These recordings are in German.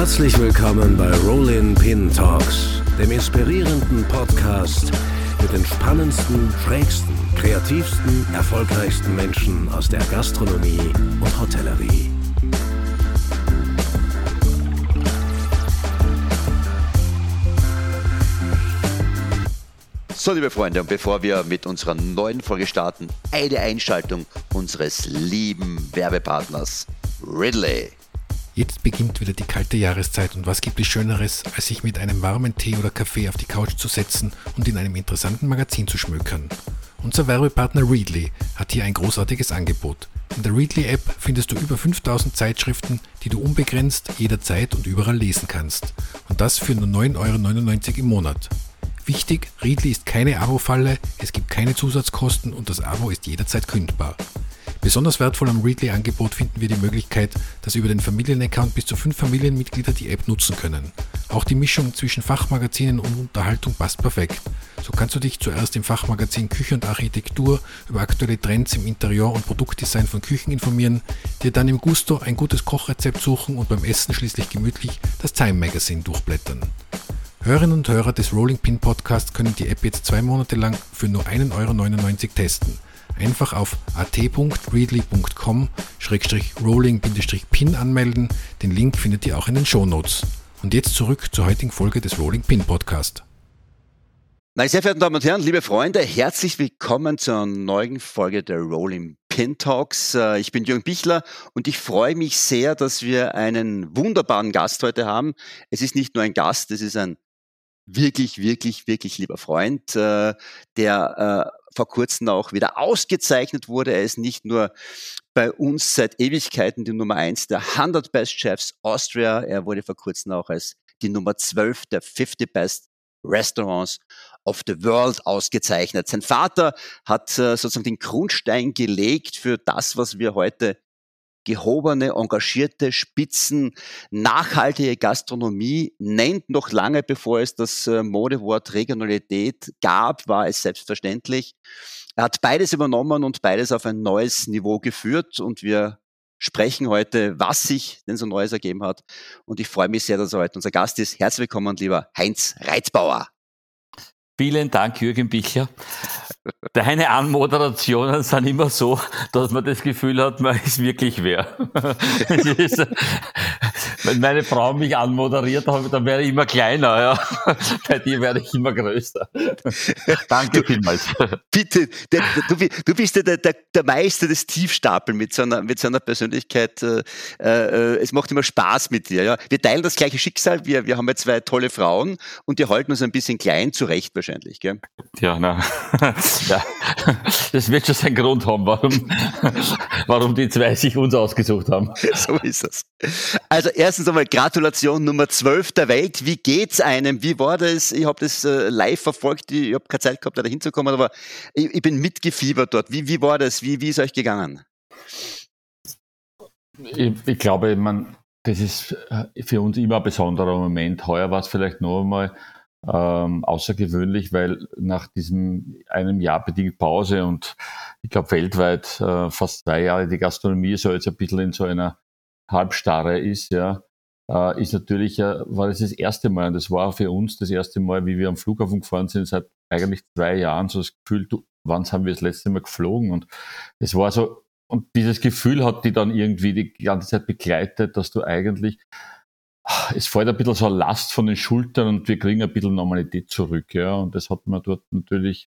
Herzlich willkommen bei Rollin Pin Talks, dem inspirierenden Podcast mit den spannendsten, schrägsten, kreativsten, erfolgreichsten Menschen aus der Gastronomie und Hotellerie. So, liebe Freunde, und bevor wir mit unserer neuen Folge starten, eine Einschaltung unseres lieben Werbepartners Ridley. Jetzt beginnt wieder die kalte Jahreszeit und was gibt es Schöneres, als sich mit einem warmen Tee oder Kaffee auf die Couch zu setzen und in einem interessanten Magazin zu schmökern. Unser Werbepartner Readly hat hier ein großartiges Angebot. In der Readly App findest du über 5000 Zeitschriften, die du unbegrenzt, jederzeit und überall lesen kannst. Und das für nur 9,99 Euro im Monat. Wichtig, Readly ist keine Abo-Falle, es gibt keine Zusatzkosten und das Abo ist jederzeit kündbar. Besonders wertvoll am Readly-Angebot finden wir die Möglichkeit, dass über den Familienaccount bis zu fünf Familienmitglieder die App nutzen können. Auch die Mischung zwischen Fachmagazinen und Unterhaltung passt perfekt. So kannst du dich zuerst im Fachmagazin Küche und Architektur über aktuelle Trends im Interieur- und Produktdesign von Küchen informieren, dir dann im Gusto ein gutes Kochrezept suchen und beim Essen schließlich gemütlich das Time Magazine durchblättern. Hörerinnen und Hörer des Rolling Pin Podcasts können die App jetzt zwei Monate lang für nur 1,99 Euro testen. Einfach auf at.readly.com-rolling-pin anmelden. Den Link findet ihr auch in den Show Notes. Und jetzt zurück zur heutigen Folge des Rolling Pin Podcast. Meine sehr verehrten Damen und Herren, liebe Freunde, herzlich willkommen zur neuen Folge der Rolling Pin Talks. Äh, ich bin Jürgen Bichler und ich freue mich sehr, dass wir einen wunderbaren Gast heute haben. Es ist nicht nur ein Gast, es ist ein wirklich, wirklich, wirklich lieber Freund, äh, der äh, vor kurzem auch wieder ausgezeichnet wurde. Er ist nicht nur bei uns seit Ewigkeiten die Nummer eins der 100 Best Chefs Austria. Er wurde vor kurzem auch als die Nummer 12 der 50 Best Restaurants of the World ausgezeichnet. Sein Vater hat äh, sozusagen den Grundstein gelegt für das, was wir heute gehobene, engagierte, spitzen, nachhaltige Gastronomie nennt. Noch lange bevor es das äh, Modewort Regionalität gab, war es selbstverständlich. Er hat beides übernommen und beides auf ein neues Niveau geführt und wir sprechen heute, was sich denn so Neues ergeben hat. Und ich freue mich sehr, dass er heute unser Gast ist. Herzlich willkommen, lieber Heinz Reitbauer. Vielen Dank, Jürgen Bichler. Deine Anmoderationen sind immer so, dass man das Gefühl hat, man ist wirklich wer. ist, wenn meine Frau mich anmoderiert, dann wäre ich immer kleiner. Ja. Bei dir werde ich immer größer. Danke vielmals. Bitte, der, du, du, bist ja der, der, der, Meister des Tiefstapeln mit so einer, mit so einer Persönlichkeit. Äh, äh, es macht immer Spaß mit dir. Ja. Wir teilen das gleiche Schicksal. Wir, wir haben ja zwei tolle Frauen und die halten uns ein bisschen klein zurecht wahrscheinlich. Gell? Ja, na. Ja. Das wird schon seinen Grund haben, warum, warum die zwei sich uns ausgesucht haben. So ist es. Also erstens einmal Gratulation Nummer 12 der Welt. Wie geht's einem? Wie war das? Ich habe das äh, live verfolgt. Ich habe keine Zeit gehabt, da hinzukommen, aber ich, ich, bin mitgefiebert dort. Wie, wie war das? Wie, wie ist euch gegangen? Ich, ich glaube, man, das ist äh, für uns immer ein besonderer Moment. Heuer war es vielleicht noch einmal ähm, außergewöhnlich, weil nach diesem einem Jahr bedingt Pause und ich glaube weltweit äh, fast zwei Jahre die Gastronomie so jetzt ein bisschen in so einer Halbstarre ist, ja, äh, ist natürlich, äh, war das das erste Mal und das war für uns das erste Mal, wie wir am Flughafen gefahren sind, seit eigentlich zwei Jahren so das Gefühl, du, wann haben wir das letzte Mal geflogen? Und es war so, und dieses Gefühl hat die dann irgendwie die ganze Zeit begleitet, dass du eigentlich es fällt ein bisschen so eine Last von den Schultern und wir kriegen ein bisschen Normalität zurück. Ja. Und das hat man dort natürlich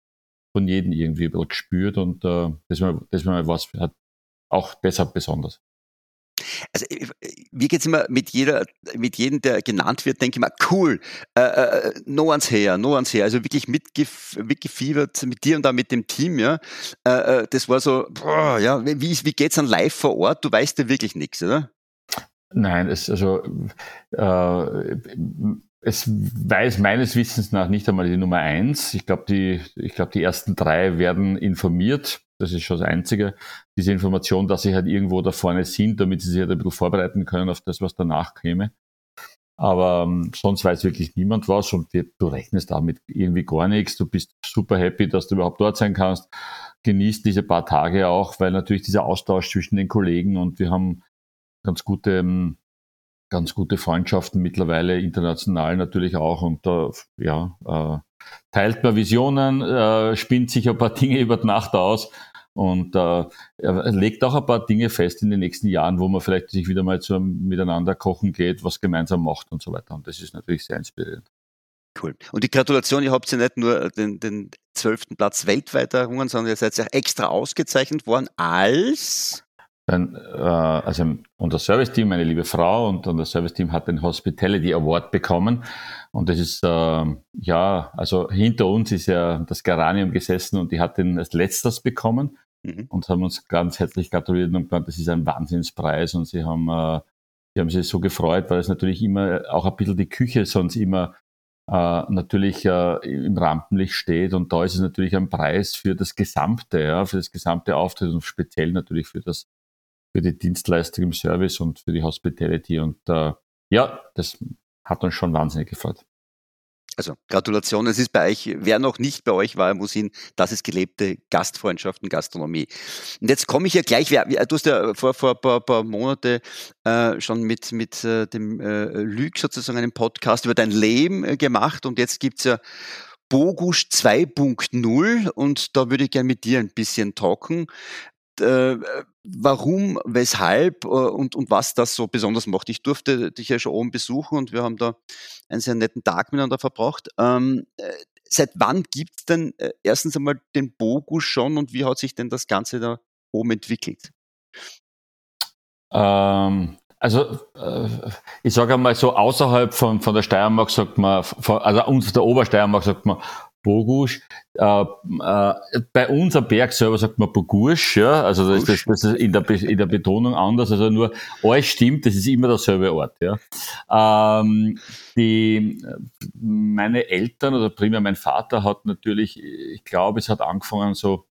von jedem irgendwie ein bisschen gespürt und äh, das, war, das war hat auch deshalb besonders. Also mir geht's immer mit jeder, mit jedem, der genannt wird, denke ich mal, cool, äh, äh, no one's her, no one's her. Also wirklich mitgef mitgefiebert mit dir und da mit dem Team, ja. Äh, äh das war so, boah, ja, wie, wie geht's dann live vor Ort? Du weißt ja wirklich nichts, oder? Nein, es, also, äh, es weiß meines Wissens nach nicht einmal die Nummer eins. Ich glaube, die, ich glaube, die ersten drei werden informiert. Das ist schon das Einzige. Diese Information, dass sie halt irgendwo da vorne sind, damit sie sich halt ein bisschen vorbereiten können auf das, was danach käme. Aber ähm, sonst weiß wirklich niemand was und die, du rechnest damit irgendwie gar nichts. Du bist super happy, dass du überhaupt dort sein kannst. Genießt diese paar Tage auch, weil natürlich dieser Austausch zwischen den Kollegen und wir haben ganz gute, ähm, ganz gute Freundschaften mittlerweile, international natürlich auch. Und äh, ja, äh, teilt man Visionen, äh, spinnt sich ein paar Dinge über die Nacht aus und äh, legt auch ein paar Dinge fest in den nächsten Jahren, wo man vielleicht sich wieder mal zu miteinander kochen geht, was gemeinsam macht und so weiter. Und das ist natürlich sehr inspirierend. Cool. Und die Gratulation, ihr habt ja nicht nur den, den 12. Platz weltweit errungen, sondern ihr seid ja extra ausgezeichnet worden als dann, äh, also unser Serviceteam, meine liebe Frau und unser Serviceteam hat den Hospitality Award bekommen. Und das ist, äh, ja, also hinter uns ist ja das Geranium gesessen und die hat den als letztes bekommen mhm. und haben uns ganz herzlich gratuliert und gesagt, das ist ein Wahnsinnspreis und sie haben, äh, sie haben sich so gefreut, weil es natürlich immer auch ein bisschen die Küche sonst immer äh, natürlich äh, im Rampenlicht steht und da ist es natürlich ein Preis für das Gesamte, ja, für das gesamte Auftritt und speziell natürlich für das für die Dienstleistung im Service und für die Hospitality. Und äh, ja, das hat uns schon wahnsinnig gefreut. Also Gratulation, es ist bei euch, wer noch nicht bei euch war, muss hin, das ist gelebte Gastfreundschaft und Gastronomie. Und jetzt komme ich ja gleich, du hast ja vor, vor ein paar, paar Monate äh, schon mit, mit äh, dem äh, Lüg sozusagen einen Podcast über dein Leben äh, gemacht und jetzt gibt es ja Bogusch 2.0 und da würde ich gerne mit dir ein bisschen talken äh, warum, weshalb äh, und, und was das so besonders macht. Ich durfte dich ja schon oben besuchen und wir haben da einen sehr netten Tag miteinander verbracht. Ähm, äh, seit wann gibt es denn äh, erstens einmal den Bogu schon und wie hat sich denn das Ganze da oben entwickelt? Ähm, also äh, ich sage einmal so, außerhalb von, von der Steiermark sagt man, also uns der Obersteiermark sagt man Bogusch. Äh, äh, bei uns am Berg selber sagt man Bogusch, ja, also das, das, das ist in der, in der Betonung anders, also nur alles stimmt, das ist immer derselbe Ort, ja. Ähm, die, meine Eltern oder primär mein Vater hat natürlich, ich glaube, es hat angefangen so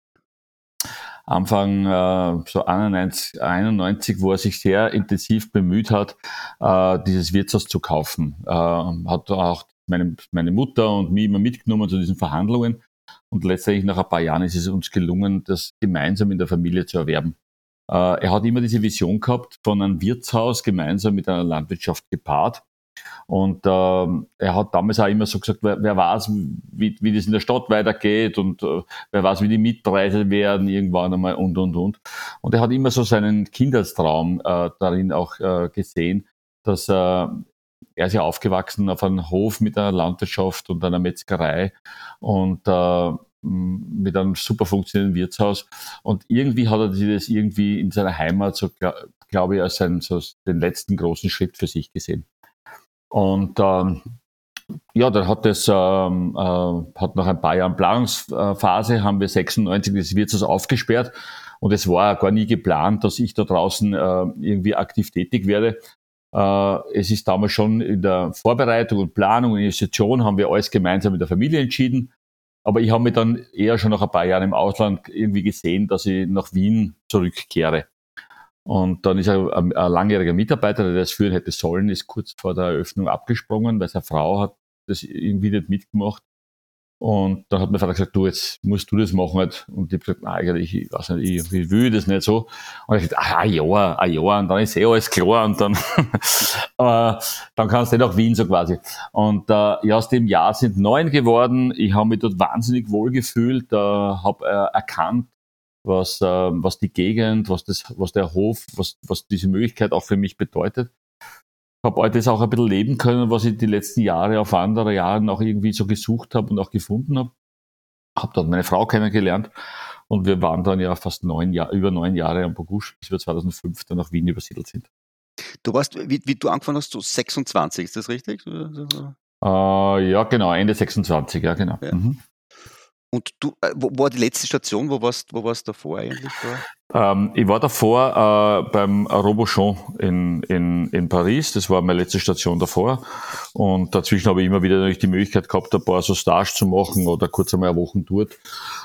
Anfang äh, so 91, 91, wo er sich sehr intensiv bemüht hat, äh, dieses Wirtshaus zu kaufen. Äh, hat auch meine, meine Mutter und mich immer mitgenommen zu diesen Verhandlungen. Und letztendlich nach ein paar Jahren ist es uns gelungen, das gemeinsam in der Familie zu erwerben. Äh, er hat immer diese Vision gehabt von einem Wirtshaus gemeinsam mit einer Landwirtschaft gepaart. Und äh, er hat damals auch immer so gesagt, wer, wer weiß, wie, wie das in der Stadt weitergeht und äh, wer weiß, wie die Mietpreise werden irgendwann einmal und, und, und. Und er hat immer so seinen Kinderstraum äh, darin auch äh, gesehen, dass äh, er ist ja aufgewachsen auf einem Hof mit einer Landwirtschaft und einer Metzgerei und äh, mit einem super funktionierenden Wirtshaus. Und irgendwie hat er das irgendwie in seiner Heimat, so glaube ich, als einen, so den letzten großen Schritt für sich gesehen. Und ähm, ja, dann hat das, ähm, äh, hat nach ein paar Jahren Planungsphase, haben wir 96 das Wirtshaus aufgesperrt. Und es war gar nie geplant, dass ich da draußen äh, irgendwie aktiv tätig werde, es ist damals schon in der Vorbereitung und Planung und Investition haben wir alles gemeinsam mit der Familie entschieden. Aber ich habe mich dann eher schon nach ein paar Jahren im Ausland irgendwie gesehen, dass ich nach Wien zurückkehre. Und dann ist ein, ein, ein langjähriger Mitarbeiter, der das führen hätte sollen, ist kurz vor der Eröffnung abgesprungen, weil seine Frau hat das irgendwie nicht mitgemacht. Und dann hat mein Vater gesagt, du, jetzt musst du das machen. Halt. Und ich habe gesagt, nein, eigentlich, ich weiß nicht, ich will das nicht so. Und ich gesagt, ah, Jahr, ein Jahr, und dann ist eh alles klar. Und dann, äh, dann kannst du nicht nach Wien, so quasi. Und äh, ja, aus dem Jahr sind neun geworden. Ich habe mich dort wahnsinnig wohl gefühlt, äh, habe äh, erkannt, was, äh, was die Gegend, was, das, was der Hof, was, was diese Möglichkeit auch für mich bedeutet habe all das auch ein bisschen leben können, was ich die letzten Jahre auf andere Jahre auch irgendwie so gesucht habe und auch gefunden habe. Habe dort meine Frau kennengelernt und wir waren dann ja fast neun Jahre, über neun Jahre am Bogusch, bis wir 2005 dann nach Wien übersiedelt sind. Du warst, wie, wie du angefangen hast, so 26, ist das richtig? Äh, ja, genau, Ende 26, ja, genau. Ja. Mhm. Und du, äh, wo war die letzte Station? Wo warst, wo warst du davor eigentlich? Ähm, ich war davor äh, beim Robochon in, in, in Paris. Das war meine letzte Station davor. Und dazwischen habe ich immer wieder natürlich die Möglichkeit gehabt, ein paar so Stage zu machen oder kurz einmal eine Woche dort.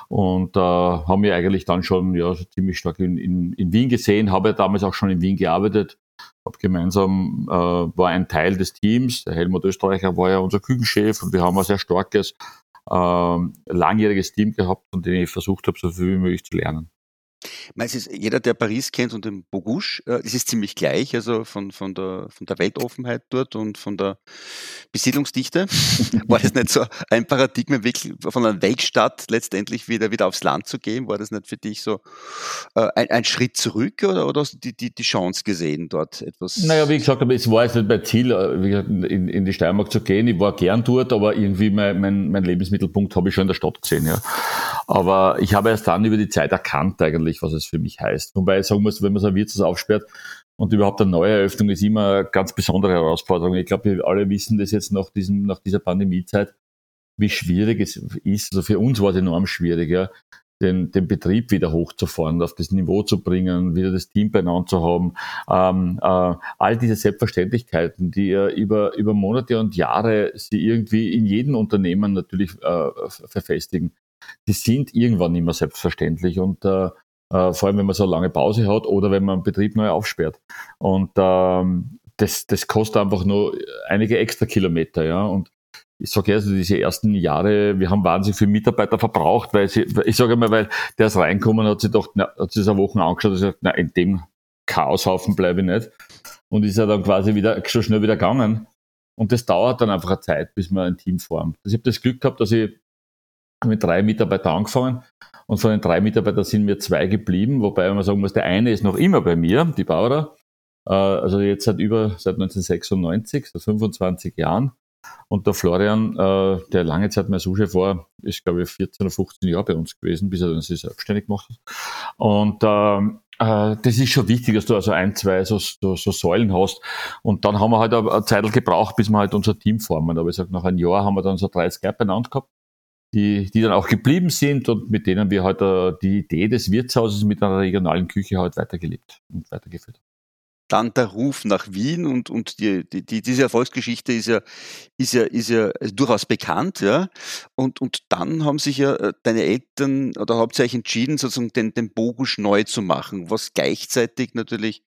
Und äh, haben mich eigentlich dann schon ja, ziemlich stark in, in, in Wien gesehen. Habe ja damals auch schon in Wien gearbeitet. Hab gemeinsam, äh, war ein Teil des Teams. Der Helmut Österreicher war ja unser Küchenchef und wir haben ein sehr starkes ähm, langjähriges Team gehabt, von dem ich versucht habe, so viel wie möglich zu lernen. Ist, jeder, der Paris kennt und den Bogouche, äh, es ist ziemlich gleich, also von, von, der, von der Weltoffenheit dort und von der Besiedlungsdichte. War das nicht so ein Paradigmenwechsel von einer Weltstadt letztendlich wieder, wieder aufs Land zu gehen? War das nicht für dich so äh, ein, ein, Schritt zurück oder, oder hast du die, die, die Chance gesehen, dort etwas? Naja, wie gesagt, es war jetzt nicht mein Ziel, äh, in, in die Steiermark zu gehen. Ich war gern dort, aber irgendwie mein, mein, mein Lebensmittelpunkt habe ich schon in der Stadt gesehen. Ja. Aber ich habe erst dann über die Zeit erkannt eigentlich, was es für mich heißt. Wobei ich sagen muss, wenn man so ein Wirtshaus aufsperrt und überhaupt eine neue Eröffnung ist immer eine ganz besondere Herausforderung. Ich glaube, wir alle wissen das jetzt nach, diesem, nach dieser Pandemiezeit, wie schwierig es ist. Also für uns war es enorm schwierig, ja, den, den Betrieb wieder hochzufahren, auf das Niveau zu bringen, wieder das Team beieinander zu haben. Ähm, äh, all diese Selbstverständlichkeiten, die ja über, über Monate und Jahre sie irgendwie in jedem Unternehmen natürlich äh, verfestigen, die sind irgendwann mehr selbstverständlich und äh, äh, vor allem wenn man so eine lange Pause hat oder wenn man einen Betrieb neu aufsperrt. Und ähm, das, das kostet einfach nur einige extra Kilometer, ja. Und ich sage also diese ersten Jahre, wir haben wahnsinnig viele Mitarbeiter verbraucht, weil sie, ich sage mal, weil der ist reinkommen, hat sich doch, na, hat sich eine Woche angeschaut und gesagt, na, in dem Chaoshaufen bleibe ich nicht. Und ist ja dann quasi wieder, so schnell wieder gegangen. Und das dauert dann einfach eine Zeit, bis man ein Team formt. Also ich habe das Glück gehabt, dass ich mit drei Mitarbeitern angefangen und von den drei Mitarbeitern sind mir zwei geblieben, wobei man sagen muss, der eine ist noch immer bei mir, die Bauer, äh, also jetzt seit über, seit 1996, seit 25 Jahren. Und der Florian, äh, der lange Zeit mein Suchchef war, ist glaube ich 14 oder 15 Jahre bei uns gewesen, bis er dann sich selbstständig gemacht hat. Und ähm, äh, das ist schon wichtig, dass du also ein, zwei so, so, so Säulen hast. Und dann haben wir halt eine Zeit gebraucht, bis wir halt unser Team formen. Aber ich sag, nach einem Jahr haben wir dann so 30 Leute beieinander gehabt die, die dann auch geblieben sind und mit denen wir uh, die Idee des Wirtshauses mit einer regionalen Küche halt weitergelebt und weitergeführt haben dann der Ruf nach Wien und, und die, die, die, diese Erfolgsgeschichte ist ja, ist ja, ist ja durchaus bekannt, ja. Und, und dann haben sich ja äh, deine Eltern oder hauptsächlich entschieden, sozusagen den, den Bogusch neu zu machen, was gleichzeitig natürlich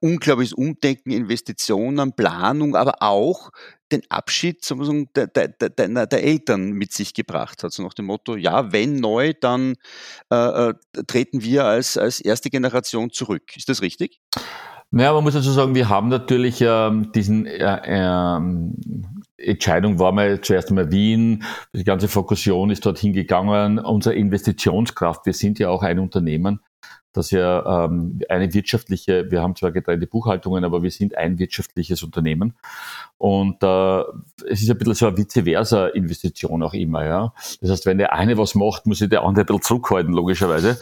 unglaubliches Umdenken, Investitionen, Planung, aber auch den Abschied sozusagen der, der, der, der Eltern mit sich gebracht hat. So nach dem Motto, ja, wenn neu, dann äh, äh, treten wir als, als erste Generation zurück. Ist das richtig? Naja, man muss dazu sagen, wir haben natürlich ähm, diesen äh, ähm, Entscheidung war mal zuerst einmal Wien, die ganze Fokussation ist dorthin gegangen, unsere Investitionskraft, wir sind ja auch ein Unternehmen, dass ja ähm, eine wirtschaftliche, wir haben zwar getrennte Buchhaltungen, aber wir sind ein wirtschaftliches Unternehmen. Und äh, es ist ein bisschen so eine vice versa Investition auch immer. Ja? Das heißt, wenn der eine was macht, muss sich der andere ein bisschen zurückhalten, logischerweise.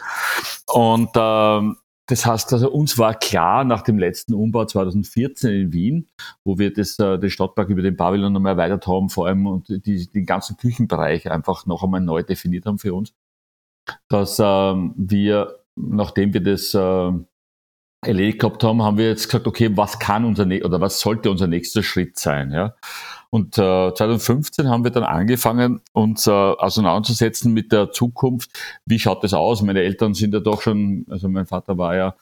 Und äh, das heißt, also uns war klar nach dem letzten Umbau 2014 in Wien, wo wir das, äh, den Stadtpark über den Pavillon nochmal erweitert haben, vor allem und die, den ganzen Küchenbereich einfach noch einmal neu definiert haben für uns, dass ähm, wir nachdem wir das äh, erledigt gehabt haben, haben wir jetzt gesagt, okay, was kann unser oder was sollte unser nächster Schritt sein? Ja? Und äh, 2015 haben wir dann angefangen, uns äh, auseinanderzusetzen mit der Zukunft. Wie schaut das aus? Meine Eltern sind ja doch schon, also mein Vater war ja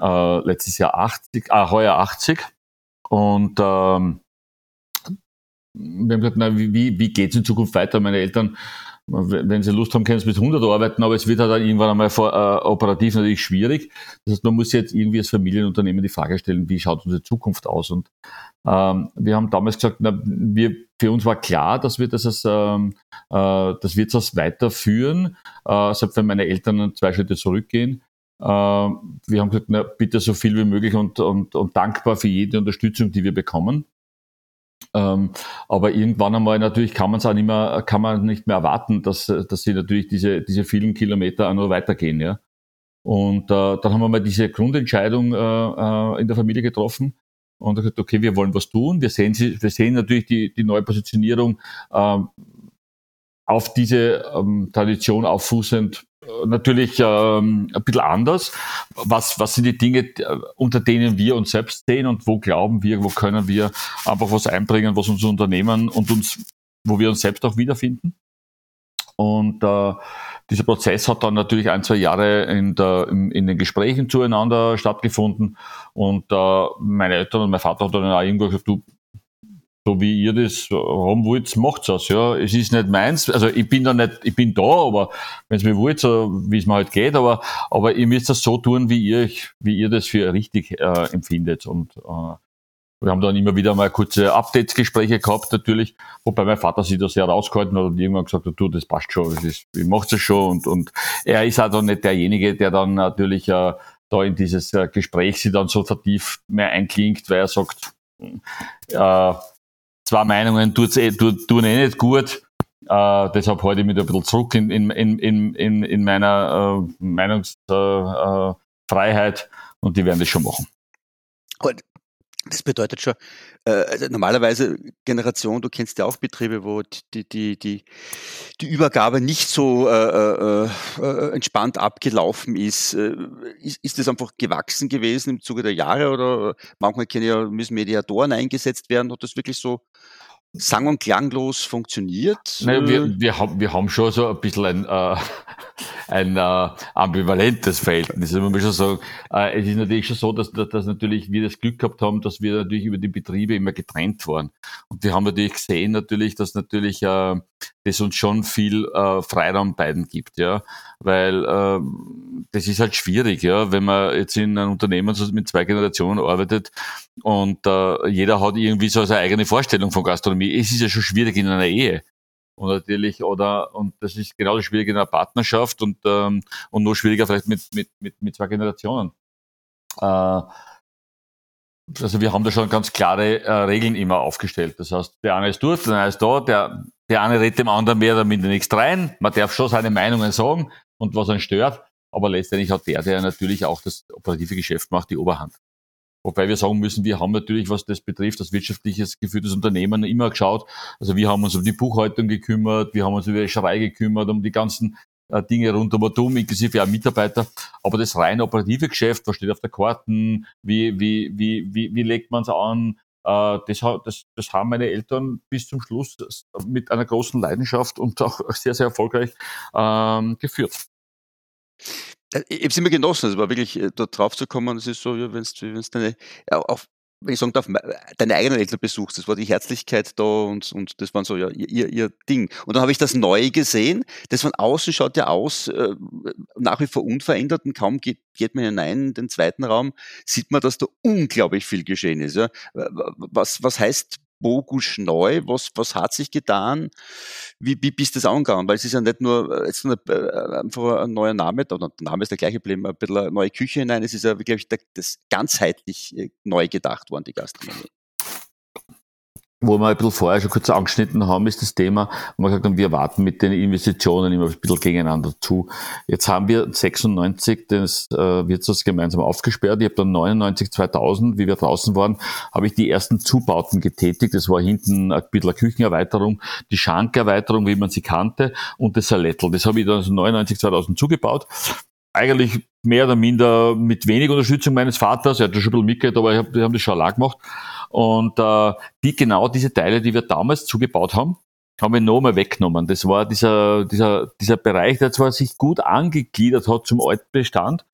äh, letztes Jahr 80, ah, heuer 80. Und ähm, wir haben gesagt, na, wie, wie geht es in Zukunft weiter? Meine Eltern wenn sie Lust haben, können sie bis 100 arbeiten, aber es wird halt dann irgendwann einmal vor, äh, operativ natürlich schwierig. Das heißt, man muss jetzt irgendwie als Familienunternehmen die Frage stellen, wie schaut unsere Zukunft aus? Und ähm, wir haben damals gesagt, na, wir, für uns war klar, dass wir das als, ähm, äh, das Wirtshaus weiterführen, äh, selbst wenn meine Eltern zwei Schritte zurückgehen. Äh, wir haben gesagt, na, bitte so viel wie möglich und, und, und dankbar für jede Unterstützung, die wir bekommen. Ähm, aber irgendwann einmal natürlich kann man es auch nicht mehr, kann man nicht mehr erwarten, dass, dass sie natürlich diese, diese vielen Kilometer auch noch weitergehen, ja. Und äh, dann haben wir mal diese Grundentscheidung äh, äh in der Familie getroffen und gesagt, okay, wir wollen was tun. Wir sehen, wir sehen natürlich die, die neue Positionierung äh, auf diese ähm, Tradition auffußend natürlich ähm, ein bisschen anders. Was, was sind die Dinge, unter denen wir uns selbst sehen und wo glauben wir, wo können wir einfach was einbringen, was unser Unternehmen und uns, wo wir uns selbst auch wiederfinden? Und äh, dieser Prozess hat dann natürlich ein, zwei Jahre in, der, in, in den Gesprächen zueinander stattgefunden. Und äh, meine Eltern und mein Vater haben dann auch irgendwo gesagt, du, so wie ihr das haben wollt, macht's das. Ja, es ist nicht meins. Also ich bin da nicht, ich bin da, aber wenn es mir wollt, so wie es mir halt geht, aber aber ihr müsst das so tun, wie ihr wie ihr das für richtig äh, empfindet. Und äh, wir haben dann immer wieder mal kurze Updates-Gespräche gehabt, natürlich, wobei mein Vater sich da sehr rausgehalten hat und irgendwann gesagt hat, du, das passt schon, das ist, ich mach's das schon. Und, und er ist auch dann nicht derjenige, der dann natürlich äh, da in dieses äh, Gespräch sich dann so vertieft mehr einklingt, weil er sagt, äh, zwei Meinungen eh, tun eh nicht gut. Äh, deshalb halte ich mich ein bisschen zurück in, in, in, in, in meiner äh, Meinungsfreiheit äh, und die werden das schon machen. Das bedeutet schon, äh, also normalerweise Generation, du kennst ja auch Betriebe, wo die, die, die, die Übergabe nicht so äh, äh, äh, entspannt abgelaufen ist. Äh, ist. Ist das einfach gewachsen gewesen im Zuge der Jahre oder manchmal ja, müssen Mediatoren eingesetzt werden? Hat das wirklich so sang- und klanglos funktioniert? Naja, wir, wir, haben, wir haben schon so ein bisschen ein, äh, ein äh, ambivalentes Verhältnis. Also man muss schon sagen, äh, es ist natürlich schon so, dass, dass, dass natürlich wir das Glück gehabt haben, dass wir natürlich über die Betriebe immer getrennt waren. Und wir haben natürlich gesehen natürlich, dass natürlich äh, das uns schon viel äh, Freiraum beiden gibt, ja, weil äh, das ist halt schwierig, ja, wenn man jetzt in einem Unternehmen mit zwei Generationen arbeitet und äh, jeder hat irgendwie so seine eigene Vorstellung von Gastronomie. Es ist ja schon schwierig in einer Ehe. Und natürlich, oder, und das ist genauso schwierig in einer Partnerschaft und, ähm, und noch schwieriger vielleicht mit, mit, mit, mit zwei Generationen. Äh, also wir haben da schon ganz klare äh, Regeln immer aufgestellt. Das heißt, der eine ist dort, der eine ist da, der, der eine redet dem anderen mehr oder minder nichts rein. Man darf schon seine Meinungen sagen und was einen stört, aber letztendlich hat der, der natürlich auch das operative Geschäft macht, die Oberhand. Wobei wir sagen müssen, wir haben natürlich, was das betrifft, das wirtschaftliches geführtes Unternehmen immer geschaut. Also wir haben uns um die Buchhaltung gekümmert, wir haben uns um die Wäscherei gekümmert, um die ganzen äh, Dinge rund um Atom, inklusive auch Mitarbeiter. Aber das rein operative Geschäft, was steht auf der Karten, wie, wie, wie, wie, wie legt man es an, äh, das, das, das haben meine Eltern bis zum Schluss mit einer großen Leidenschaft und auch sehr, sehr erfolgreich ähm, geführt. Äh, ich habe es immer genossen, es war wirklich, äh, dort drauf zu kommen, es ist so, ja, wenn du deine, auf, wenn ich sagen darf, deine eigenen Eltern besuchst, das war die Herzlichkeit da und, und das war so ja ihr, ihr Ding. Und dann habe ich das Neue gesehen, das von außen schaut ja aus, äh, nach wie vor unverändert und kaum geht, geht man hinein in den zweiten Raum, sieht man, dass da unglaublich viel geschehen ist. Ja. Was, was heißt Bogus neu? Was, was hat sich getan? Wie, wie bist du das angegangen? Weil es ist ja nicht nur, jetzt nur äh, einfach ein neuer Name, der Name ist der gleiche geblieben, ein bisschen eine neue Küche hinein. Es ist ja, glaube ich, das ganzheitlich äh, neu gedacht worden, die Gastronomie wo wir ein bisschen vorher schon kurz angeschnitten haben, ist das Thema, wo wir gesagt haben, wir warten mit den Investitionen immer ein bisschen gegeneinander zu. Jetzt haben wir 96 das äh, Wirtshaus gemeinsam aufgesperrt. Ich habe dann 99, 2000, wie wir draußen waren, habe ich die ersten Zubauten getätigt. Das war hinten ein bisschen eine Küchenerweiterung, die Schankerweiterung, wie man sie kannte, und das Salettel. Das habe ich dann 99, 2000 zugebaut eigentlich mehr oder minder mit wenig Unterstützung meines Vaters. Er hat das schon ein bisschen mitgehört, aber wir haben das schon allein gemacht. Und äh, die genau diese Teile, die wir damals zugebaut haben, haben wir nochmal weggenommen. Das war dieser, dieser, dieser Bereich, der zwar sich gut angegliedert hat zum Altbestand,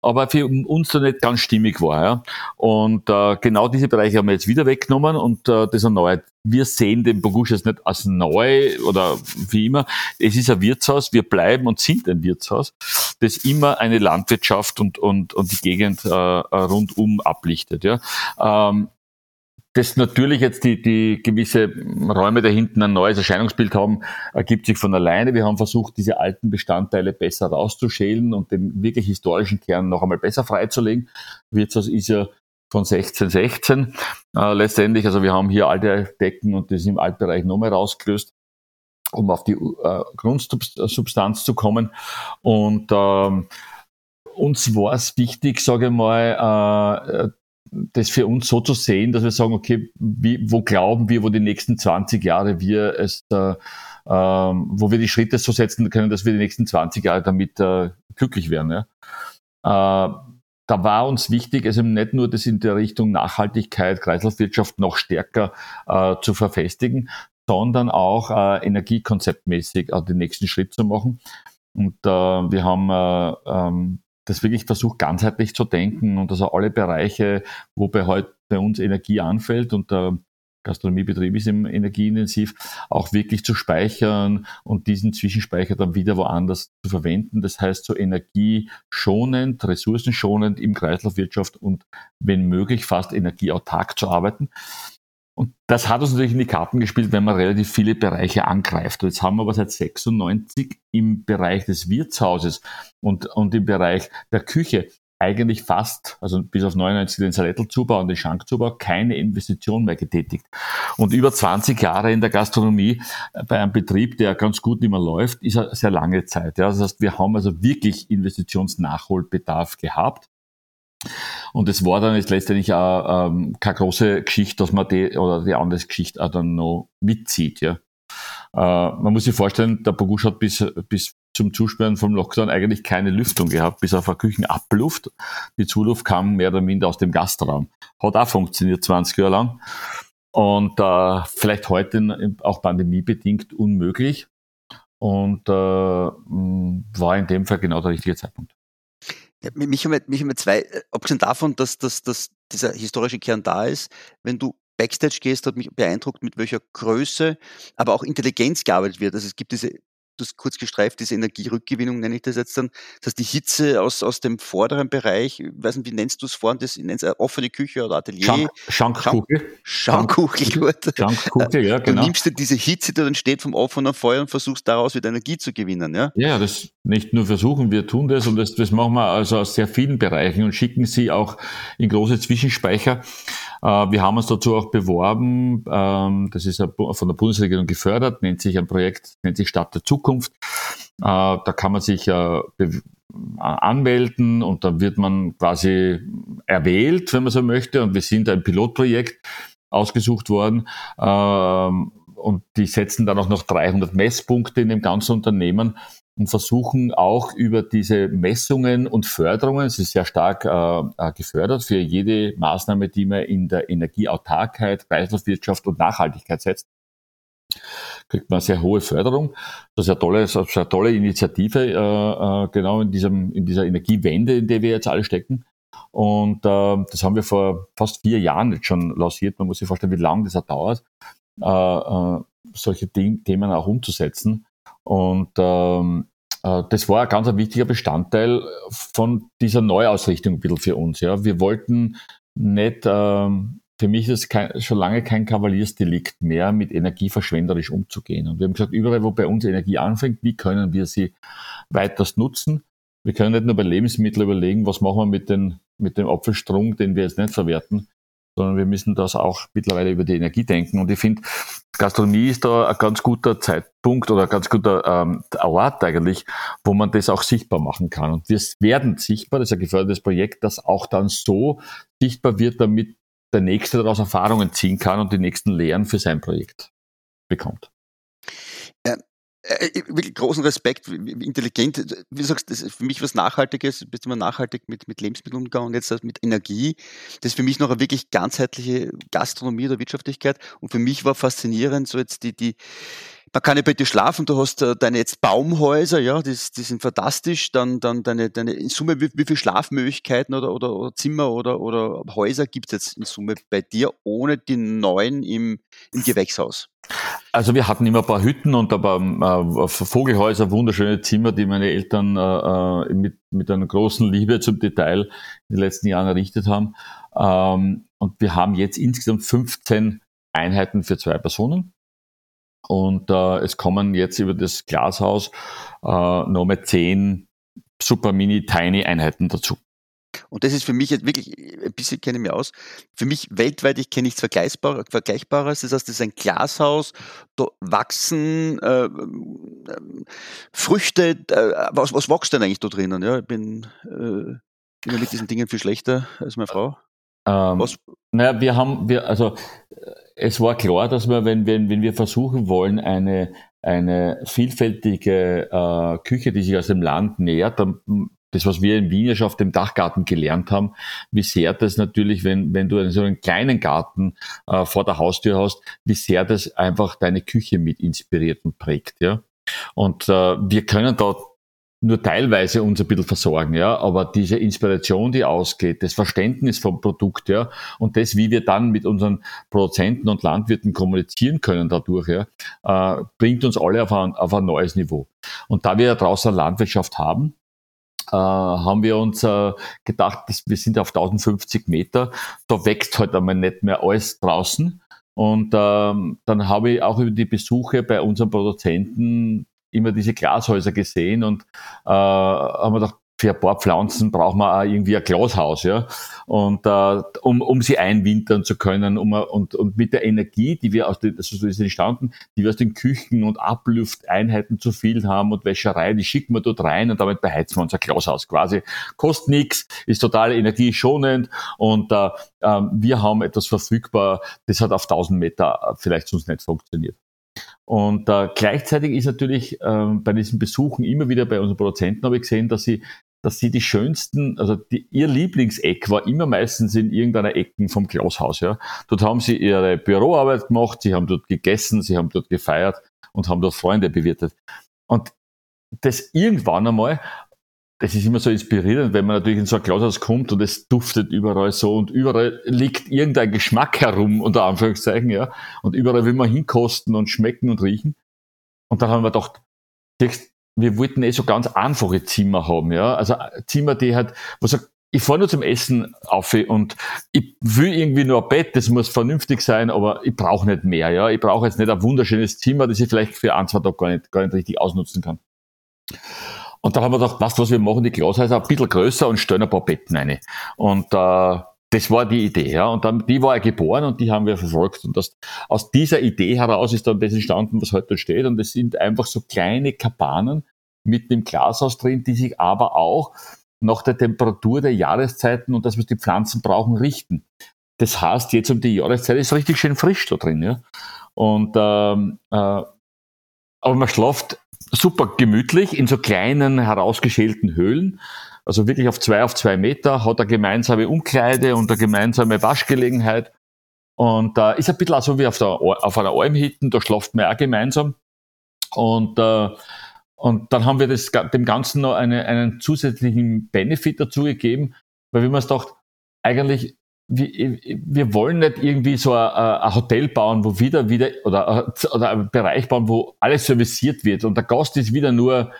aber für uns da nicht ganz stimmig war. Ja. Und äh, genau diese Bereiche haben wir jetzt wieder weggenommen und äh, das erneuert. Wir sehen den Bogusch jetzt nicht als neu oder wie immer. Es ist ein Wirtshaus, wir bleiben und sind ein Wirtshaus, das immer eine Landwirtschaft und, und, und die Gegend äh, rundum ablichtet. Ja. Ähm, dass natürlich jetzt die, die gewisse Räume da hinten ein neues Erscheinungsbild haben, ergibt sich von alleine. Wir haben versucht, diese alten Bestandteile besser rauszuschälen und den wirklich historischen Kern noch einmal besser freizulegen. Wirtshaus ist ja von 1616 äh, letztendlich. Also wir haben hier alte Decken und das im Altbereich nochmal rausgelöst um auf die äh, Grundsubstanz zu kommen. Und ähm, uns war es wichtig, sage ich mal, äh, das für uns so zu sehen, dass wir sagen, okay, wie, wo glauben wir, wo die nächsten 20 Jahre wir es, äh, ähm, wo wir die Schritte so setzen können, dass wir die nächsten 20 Jahre damit äh, glücklich werden. Ja? Äh, da war uns wichtig, also nicht nur das in der Richtung Nachhaltigkeit, Kreislaufwirtschaft noch stärker äh, zu verfestigen, sondern auch äh, energiekonzeptmäßig äh, den nächsten Schritt zu machen. Und wir haben äh, ähm, das wirklich versucht, ganzheitlich zu denken und also alle Bereiche, wo bei heute bei uns Energie anfällt und der Gastronomiebetrieb ist eben energieintensiv, auch wirklich zu speichern und diesen Zwischenspeicher dann wieder woanders zu verwenden. Das heißt, so energieschonend, ressourcenschonend im Kreislaufwirtschaft und wenn möglich fast energieautark zu arbeiten. Und das hat uns natürlich in die Karten gespielt, wenn man relativ viele Bereiche angreift. Und jetzt haben wir aber seit 96 im Bereich des Wirtshauses und, und im Bereich der Küche eigentlich fast, also bis auf 99 den Salettelzubau und den Schankzubau, keine Investition mehr getätigt. Und über 20 Jahre in der Gastronomie äh, bei einem Betrieb, der ganz gut nicht mehr läuft, ist eine sehr lange Zeit. Ja. Das heißt, wir haben also wirklich Investitionsnachholbedarf gehabt. Und es war dann jetzt letztendlich auch, ähm, keine große Geschichte, dass man die oder die andere Geschichte auch dann noch mitzieht. Ja. Äh, man muss sich vorstellen, der Bogusch hat bis, bis zum Zusperren vom Lockdown eigentlich keine Lüftung gehabt, bis auf eine Küchenabluft. Die Zuluft kam mehr oder minder aus dem Gastraum. Hat auch funktioniert 20 Jahre lang. Und äh, vielleicht heute auch pandemiebedingt unmöglich. Und äh, war in dem Fall genau der richtige Zeitpunkt. Ja, mich haben, mich haben zwei, äh, abgesehen davon, dass, dass, dass dieser historische Kern da ist, wenn du Backstage gehst, hat mich beeindruckt, mit welcher Größe, aber auch Intelligenz gearbeitet wird. Also es gibt diese du hast kurz gestreift, diese Energierückgewinnung nenne ich das jetzt dann. Das heißt, die Hitze aus, aus dem vorderen Bereich, ich weiß nicht, wie nennst du es vorhin, das nennst du offene Küche oder Atelier? Schank, Schankkugel. Schankkugel, gut. Schankkugel, ja, genau. Du nimmst dir diese Hitze, die dann steht vom offenen Feuer und versuchst daraus wieder Energie zu gewinnen, ja? Ja, das nicht nur versuchen, wir tun das und das, das machen wir also aus sehr vielen Bereichen und schicken sie auch in große Zwischenspeicher. Äh, wir haben uns dazu auch beworben, ähm, das ist von der Bundesregierung gefördert, nennt sich ein Projekt, nennt sich Stadt der Zukunft. Äh, da kann man sich äh, anmelden und dann wird man quasi erwählt, wenn man so möchte. Und wir sind ein Pilotprojekt ausgesucht worden. Ähm, und die setzen dann auch noch 300 Messpunkte in dem ganzen Unternehmen und versuchen auch über diese Messungen und Förderungen, es ist sehr stark äh, äh, gefördert für jede Maßnahme, die man in der Energieautarkheit, Kreislaufwirtschaft und Nachhaltigkeit setzt, kriegt man sehr hohe Förderung. Das ist eine tolle, ist eine tolle Initiative, äh, äh, genau in, diesem, in dieser Energiewende, in der wir jetzt alle stecken. Und äh, das haben wir vor fast vier Jahren jetzt schon lanciert. Man muss sich vorstellen, wie lange das dauert, äh, äh, solche Themen auch umzusetzen. Und ähm, äh, das war ein ganz wichtiger Bestandteil von dieser Neuausrichtung ein bisschen für uns. Ja. Wir wollten nicht, ähm, für mich ist es schon lange kein Kavaliersdelikt mehr, mit Energie verschwenderisch umzugehen. Und wir haben gesagt, überall, wo bei uns Energie anfängt, wie können wir sie weiters nutzen? Wir können nicht nur bei Lebensmitteln überlegen, was machen wir mit, den, mit dem Apfelstrunk, den wir jetzt nicht verwerten, sondern wir müssen das auch mittlerweile über die Energie denken. Und ich finde, Gastronomie ist da ein ganz guter Zeitpunkt oder ein ganz guter ähm, Ort eigentlich, wo man das auch sichtbar machen kann. Und wir werden sichtbar, das ist ein gefördertes Projekt, das auch dann so sichtbar wird, damit der Nächste daraus Erfahrungen ziehen kann und die nächsten Lehren für sein Projekt bekommt. Äh, äh, wirklich großen Respekt, intelligent, wie du sagst, das ist für mich was Nachhaltiges, bist immer nachhaltig mit, mit Lebensmitteln umgegangen jetzt mit Energie. Das ist für mich noch eine wirklich ganzheitliche Gastronomie oder Wirtschaftlichkeit. Und für mich war faszinierend so jetzt die, die, man kann ja bei dir schlafen, du hast äh, deine jetzt Baumhäuser, ja, die, die sind fantastisch, dann, dann deine, deine in Summe, wie, wie viele Schlafmöglichkeiten oder, oder, oder Zimmer oder, oder Häuser gibt es jetzt in Summe bei dir ohne die neuen im, im Gewächshaus? Also wir hatten immer ein paar Hütten und ein paar äh, Vogelhäuser, wunderschöne Zimmer, die meine Eltern äh, äh, mit, mit einer großen Liebe zum Detail in den letzten Jahren errichtet haben. Ähm, und wir haben jetzt insgesamt 15 Einheiten für zwei Personen. Und äh, es kommen jetzt über das Glashaus äh, nochmal zehn super mini tiny Einheiten dazu. Und das ist für mich jetzt wirklich, ein bisschen kenne ich mich aus, für mich weltweit, ich kenne nichts Vergleichbar, Vergleichbares. Das heißt, das ist ein Glashaus, da wachsen äh, äh, Früchte. Äh, was, was wächst denn eigentlich da drinnen? Ja, ich bin äh, immer mit diesen Dingen viel schlechter als meine Frau. Ähm, was? Naja, wir haben, wir, also es war klar, dass wir, wenn, wenn, wenn wir versuchen wollen, eine, eine vielfältige äh, Küche, die sich aus dem Land nähert, dann das, was wir in Wien ja schon auf dem Dachgarten gelernt haben, wie sehr das natürlich, wenn, wenn du so einen kleinen Garten äh, vor der Haustür hast, wie sehr das einfach deine Küche mit inspiriert und prägt, ja. Und äh, wir können da nur teilweise uns ein bisschen versorgen, ja, aber diese Inspiration, die ausgeht, das Verständnis vom Produkt, ja, und das, wie wir dann mit unseren Produzenten und Landwirten kommunizieren können dadurch, ja, äh, bringt uns alle auf ein, auf ein neues Niveau. Und da wir ja draußen Landwirtschaft haben, äh, haben wir uns äh, gedacht, dass wir sind auf 1050 Meter, da wächst halt einmal nicht mehr alles draußen. Und ähm, dann habe ich auch über die Besuche bei unseren Produzenten immer diese Glashäuser gesehen und äh, haben wir gedacht, für ein paar Pflanzen brauchen wir auch irgendwie ein Glashaus, ja. Und äh, um, um sie einwintern zu können, um, und, und mit der Energie, die wir aus den, also ist entstanden, die wir aus den Küchen und Ablüfteinheiten zu viel haben und Wäscherei, die schicken wir dort rein und damit beheizen wir unser Glashaus quasi. Kostet nichts, ist total energieschonend und äh, äh, wir haben etwas verfügbar, das hat auf 1000 Meter vielleicht sonst nicht funktioniert. Und äh, gleichzeitig ist natürlich äh, bei diesen Besuchen immer wieder bei unseren Produzenten habe ich gesehen, dass sie dass sie die schönsten, also die, ihr Lieblingseck war immer meistens in irgendeiner Ecken vom Glashaus. Ja. Dort haben sie ihre Büroarbeit gemacht, sie haben dort gegessen, sie haben dort gefeiert und haben dort Freunde bewirtet. Und das irgendwann einmal das ist immer so inspirierend, wenn man natürlich in so ein Glashaus kommt und es duftet überall so und überall liegt irgendein Geschmack herum, unter Anführungszeichen, ja. Und überall will man hinkosten und schmecken und riechen. Und dann haben wir gedacht, wir wollten eh so ganz einfache Zimmer haben, ja. Also Zimmer, die halt, wo sagt, ich fahre nur zum Essen auf und ich will irgendwie nur ein Bett, das muss vernünftig sein, aber ich brauche nicht mehr, ja. Ich brauche jetzt nicht ein wunderschönes Zimmer, das ich vielleicht für ein, zwei Tage gar nicht, gar nicht richtig ausnutzen kann. Und dann haben wir gedacht, was, was wir machen, die Glashäuser ein bisschen größer und stellen ein paar Betten rein. Und äh, das war die Idee, ja. Und dann, die war er geboren und die haben wir verfolgt. Und das, aus dieser Idee heraus ist dann das entstanden, was heute steht. Und es sind einfach so kleine Kabanen mit dem Glashaus drin, die sich aber auch nach der Temperatur der Jahreszeiten und das, was die Pflanzen brauchen, richten. Das heißt, jetzt um die Jahreszeit ist richtig schön frisch da drin, ja. Und ähm, äh, aber man schlaft super gemütlich in so kleinen, herausgeschälten Höhlen. Also wirklich auf zwei auf zwei Meter, hat eine gemeinsame Umkleide und eine gemeinsame Waschgelegenheit. Und äh, ist ein bisschen auch so wie auf, der, auf einer Almhütte, da schlaft man auch gemeinsam. Und, äh, und dann haben wir das, dem Ganzen noch eine, einen zusätzlichen Benefit dazu gegeben, weil wir uns gedacht, eigentlich wir, wollen nicht irgendwie so ein, Hotel bauen, wo wieder, wieder, oder, oder ein Bereich bauen, wo alles serviciert wird und der Gast ist wieder nur,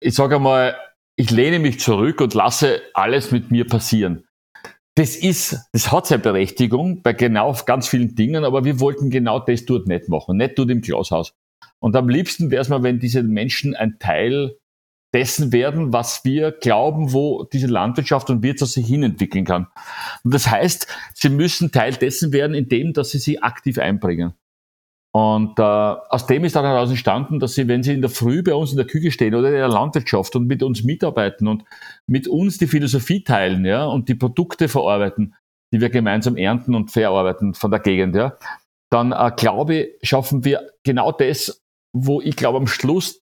ich sage einmal, ich lehne mich zurück und lasse alles mit mir passieren. Das ist, das hat seine Berechtigung bei genau ganz vielen Dingen, aber wir wollten genau das dort nicht machen, nicht dort im Glashaus. Und am liebsten wäre es mal, wenn diese Menschen ein Teil dessen werden, was wir glauben, wo diese Landwirtschaft und Wirtschaft sich hinentwickeln kann. Und das heißt, sie müssen Teil dessen werden, indem dass sie sich aktiv einbringen. Und äh, aus dem ist dann heraus entstanden, dass sie, wenn sie in der Früh bei uns in der Küche stehen oder in der Landwirtschaft und mit uns mitarbeiten und mit uns die Philosophie teilen, ja, und die Produkte verarbeiten, die wir gemeinsam ernten und verarbeiten von der Gegend, ja, dann äh, glaube ich, schaffen wir genau das, wo ich glaube am Schluss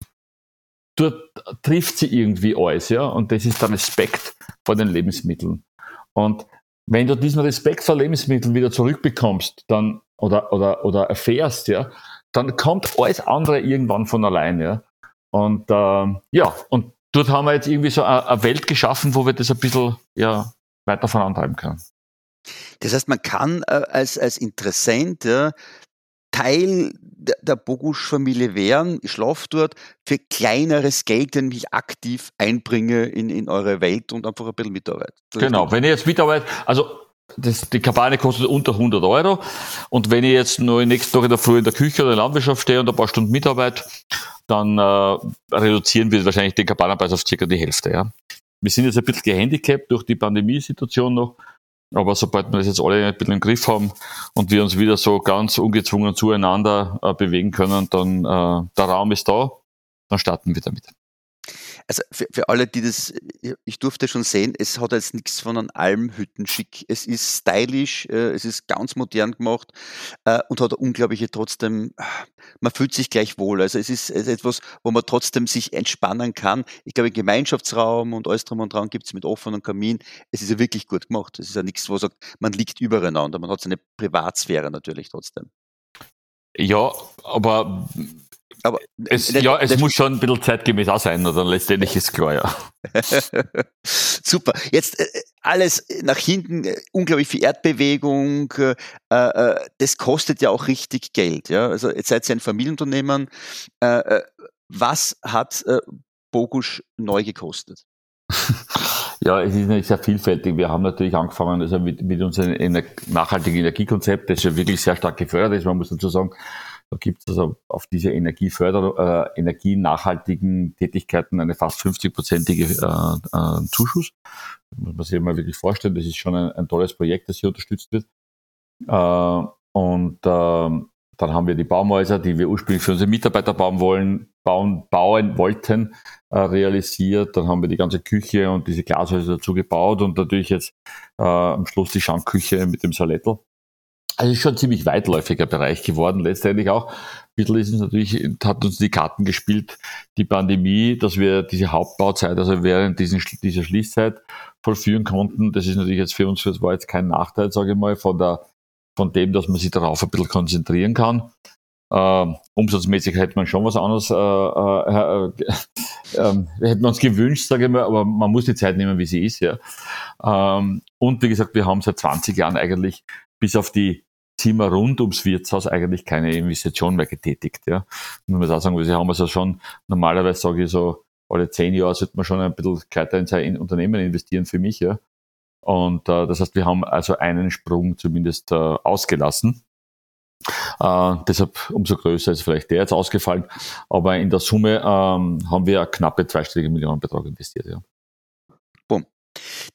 dort trifft sie irgendwie alles, ja, und das ist der Respekt vor den Lebensmitteln. Und wenn du diesen Respekt vor Lebensmitteln wieder zurückbekommst, dann oder oder oder erfährst, ja, dann kommt alles andere irgendwann von allein, ja. Und äh, ja, und dort haben wir jetzt irgendwie so eine, Welt geschaffen, wo wir das ein bisschen ja, weiter vorantreiben können. Das heißt, man kann äh, als, als Interessent ja, Teil der, der Bogusch-Familie wären, ich schlafe dort, für kleineres Geld, den ich aktiv einbringe in, in eure Welt und einfach ein bisschen mitarbeite. Genau, wenn ich jetzt mitarbeite, also das, die Kabane kostet unter 100 Euro und wenn ich jetzt nur nächsten Tag in der Früh in der Küche oder in der Landwirtschaft stehe und ein paar Stunden Mitarbeit, dann äh, reduzieren wir wahrscheinlich den Kabanenpreis auf circa die Hälfte. Ja. Wir sind jetzt ein bisschen gehandicapt durch die Pandemiesituation noch, aber sobald wir das jetzt alle ein bisschen im Griff haben und wir uns wieder so ganz ungezwungen zueinander äh, bewegen können, dann äh, der Raum ist da, dann starten wir damit. Also für, für alle, die das, ich durfte schon sehen, es hat jetzt nichts von einem Almhüttenschick. Es ist stylisch, äh, es ist ganz modern gemacht äh, und hat eine unglaubliche trotzdem, man fühlt sich gleich wohl. Also es ist, es ist etwas, wo man trotzdem sich entspannen kann. Ich glaube, Gemeinschaftsraum und alles drum und dran gibt es mit offenem Kamin. Es ist ja wirklich gut gemacht. Es ist ja nichts, wo man sagt, man liegt übereinander. Man hat seine Privatsphäre natürlich trotzdem. Ja, aber Aber es, ja, es muss schon ein bisschen zeitgemäß auch sein, oder letztendlich ist klar, ja. Super. Jetzt äh, alles nach hinten, äh, unglaublich viel Erdbewegung. Äh, äh, das kostet ja auch richtig Geld. Ja? Also jetzt seid ihr ein Familienunternehmen. Äh, äh, was hat Bogusch neu gekostet? Ja, es ist sehr vielfältig. Wir haben natürlich angefangen also mit, mit unserem nachhaltigen Energiekonzept, das ja wirklich sehr stark gefördert ist. Man muss dazu sagen, da gibt es also auf diese Energieförder, äh, energienachhaltigen Tätigkeiten eine fast 50-prozentige äh, äh, Zuschuss. Das muss man sich mal wirklich vorstellen. Das ist schon ein, ein tolles Projekt, das hier unterstützt wird. Äh, und äh, dann haben wir die Baumhäuser, die wir ursprünglich für unsere Mitarbeiter bauen wollen, bauen, bauen wollten, äh, realisiert. Dann haben wir die ganze Küche und diese Glashäuser dazu gebaut und natürlich jetzt äh, am Schluss die Schankküche mit dem Salettel. Also ist schon ziemlich weitläufiger Bereich geworden, letztendlich auch. Bisschen ist es natürlich, hat uns die Karten gespielt, die Pandemie, dass wir diese Hauptbauzeit, also während diesen, dieser Schließzeit vollführen konnten. Das ist natürlich jetzt für uns, das war jetzt kein Nachteil, sage ich mal, von der, von dem, dass man sich darauf ein bisschen konzentrieren kann. Äh, umsatzmäßig hätte man schon was anderes, äh, äh, äh, äh, hätte man uns gewünscht, sage ich mal, aber man muss die Zeit nehmen, wie sie ist, ja. Ähm, und wie gesagt, wir haben seit 20 Jahren eigentlich bis auf die Zimmer rund ums Wirtshaus eigentlich keine Investition mehr getätigt, ja. Und man muss auch sagen, wir haben also schon, normalerweise sage ich so, alle zehn Jahre sollte man schon ein bisschen weiter in sein Unternehmen investieren für mich, ja. Und äh, das heißt, wir haben also einen Sprung zumindest äh, ausgelassen. Äh, deshalb umso größer ist vielleicht der jetzt ausgefallen. Aber in der Summe ähm, haben wir knappe zweistellige Millionenbetrag investiert. Ja.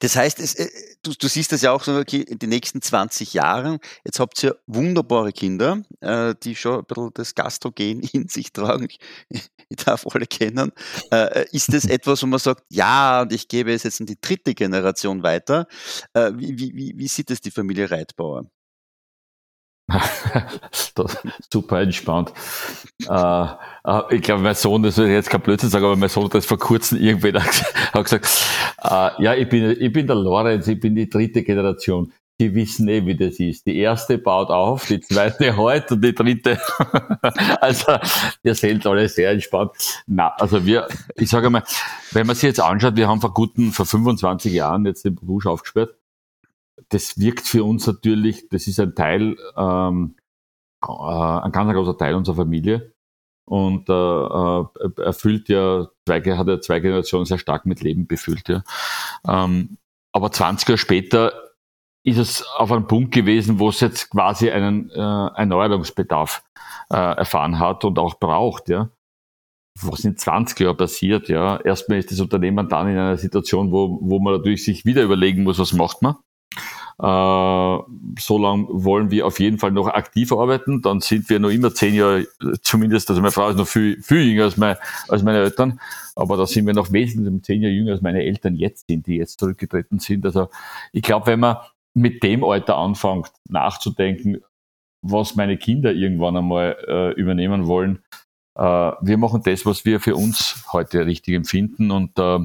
Das heißt, es, äh, du, du, siehst das ja auch so okay, in den nächsten 20 Jahren. Jetzt habt ihr wunderbare Kinder, äh, die schon ein bisschen das Gastrogen in sich tragen. Ich, ich darf alle kennen. Äh, ist das etwas, wo man sagt, ja, und ich gebe es jetzt in die dritte Generation weiter? Äh, wie, wie, wie sieht das die Familie Reitbauer? Super entspannt. Äh, äh, ich glaube, mein Sohn, das will ich jetzt kein Blödsinn sagen, aber mein Sohn hat das vor kurzem irgendwann hat gesagt, äh, ja, ich bin, ich bin der Lorenz, ich bin die dritte Generation. Die wissen eh, wie das ist. Die erste baut auf, die zweite heute und die dritte. also, wir sind alle sehr entspannt. Na, also wir, ich sage mal, wenn man sich jetzt anschaut, wir haben vor guten, vor 25 Jahren jetzt den Busch aufgesperrt das wirkt für uns natürlich, das ist ein Teil, ähm, äh, ein ganz großer Teil unserer Familie und äh, äh, erfüllt ja, hat ja zwei Generationen sehr stark mit Leben befüllt. Ja. Ähm, aber 20 Jahre später ist es auf einem Punkt gewesen, wo es jetzt quasi einen äh, Erneuerungsbedarf äh, erfahren hat und auch braucht. Ja. Was in 20 Jahren passiert, ja. Erstmal ist das Unternehmen dann in einer Situation, wo, wo man natürlich sich wieder überlegen muss, was macht man. Äh, so lange wollen wir auf jeden Fall noch aktiv arbeiten. Dann sind wir noch immer zehn Jahre, zumindest, also meine Frau ist noch viel, viel jünger als, mein, als meine Eltern, aber da sind wir noch wesentlich zehn Jahre jünger als meine Eltern jetzt sind, die jetzt zurückgetreten sind. Also ich glaube, wenn man mit dem Alter anfängt nachzudenken, was meine Kinder irgendwann einmal äh, übernehmen wollen, äh, wir machen das, was wir für uns heute richtig empfinden und äh,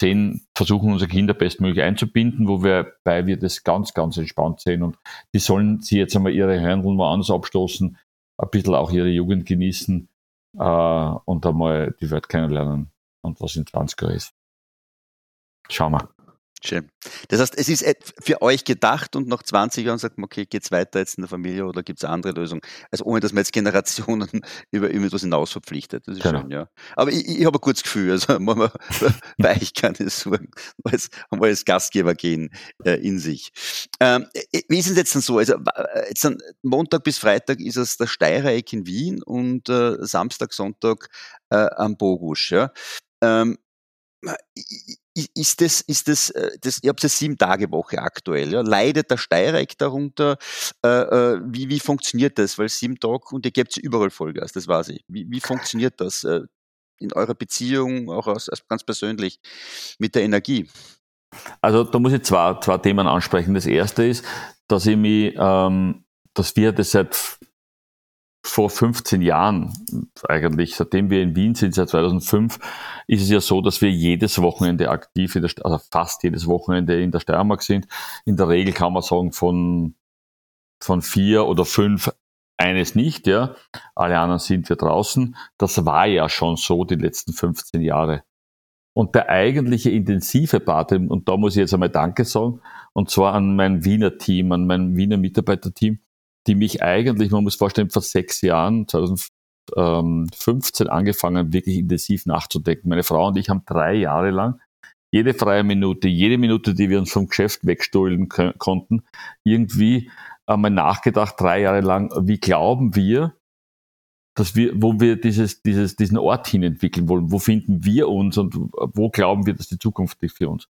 sehen, versuchen unsere Kinder bestmöglich einzubinden, wobei wir das ganz, ganz entspannt sehen. Und die sollen sie jetzt einmal ihre Hörndeln woanders abstoßen, ein bisschen auch ihre Jugend genießen äh, und einmal die Welt kennenlernen und was in 20 Jahren ist. Schauen wir. Schön. Das heißt, es ist für euch gedacht und nach 20 Jahren sagt man, okay, geht es weiter jetzt in der Familie oder gibt es andere Lösungen? Also ohne, dass man jetzt Generationen über etwas hinaus verpflichtet. Das ist genau. schön, ja. Aber ich, ich habe ein gutes Gefühl, also man, bei euch kann es sagen, als, als Gastgeber gehen äh, in sich. Ähm, äh, wie ist es jetzt dann so? Also äh, jetzt dann Montag bis Freitag ist es der Steirereck in Wien und äh, Samstag, Sonntag äh, am Bogusch. Ja? Ähm, ist das, ist das, äh, das ihr habt eine Sieben-Tage-Woche aktuell, ja? leidet der Steireck darunter? Äh, äh, wie, wie funktioniert das? Weil sieben Tage und ihr gebt überall Vollgas, das weiß ich. Wie, wie funktioniert das äh, in eurer Beziehung, auch als, als ganz persönlich mit der Energie? Also da muss ich zwei, zwei Themen ansprechen. Das erste ist, dass ich mich, ähm, dass wir das seit vor 15 Jahren eigentlich, seitdem wir in Wien sind, seit 2005, ist es ja so, dass wir jedes Wochenende aktiv, in der, also fast jedes Wochenende in der Steiermark sind. In der Regel kann man sagen, von, von vier oder fünf eines nicht, ja. Alle anderen sind wir draußen. Das war ja schon so die letzten 15 Jahre. Und der eigentliche intensive Part, und da muss ich jetzt einmal Danke sagen, und zwar an mein Wiener Team, an mein Wiener Mitarbeiterteam, die mich eigentlich, man muss vorstellen, vor sechs Jahren, 2015 angefangen, wirklich intensiv nachzudenken. Meine Frau und ich haben drei Jahre lang jede freie Minute, jede Minute, die wir uns vom Geschäft wegstohlen konnten, irgendwie einmal nachgedacht, drei Jahre lang, wie glauben wir, dass wir, wo wir dieses, dieses, diesen Ort hin entwickeln wollen, wo finden wir uns und wo glauben wir, dass die Zukunft ist für uns.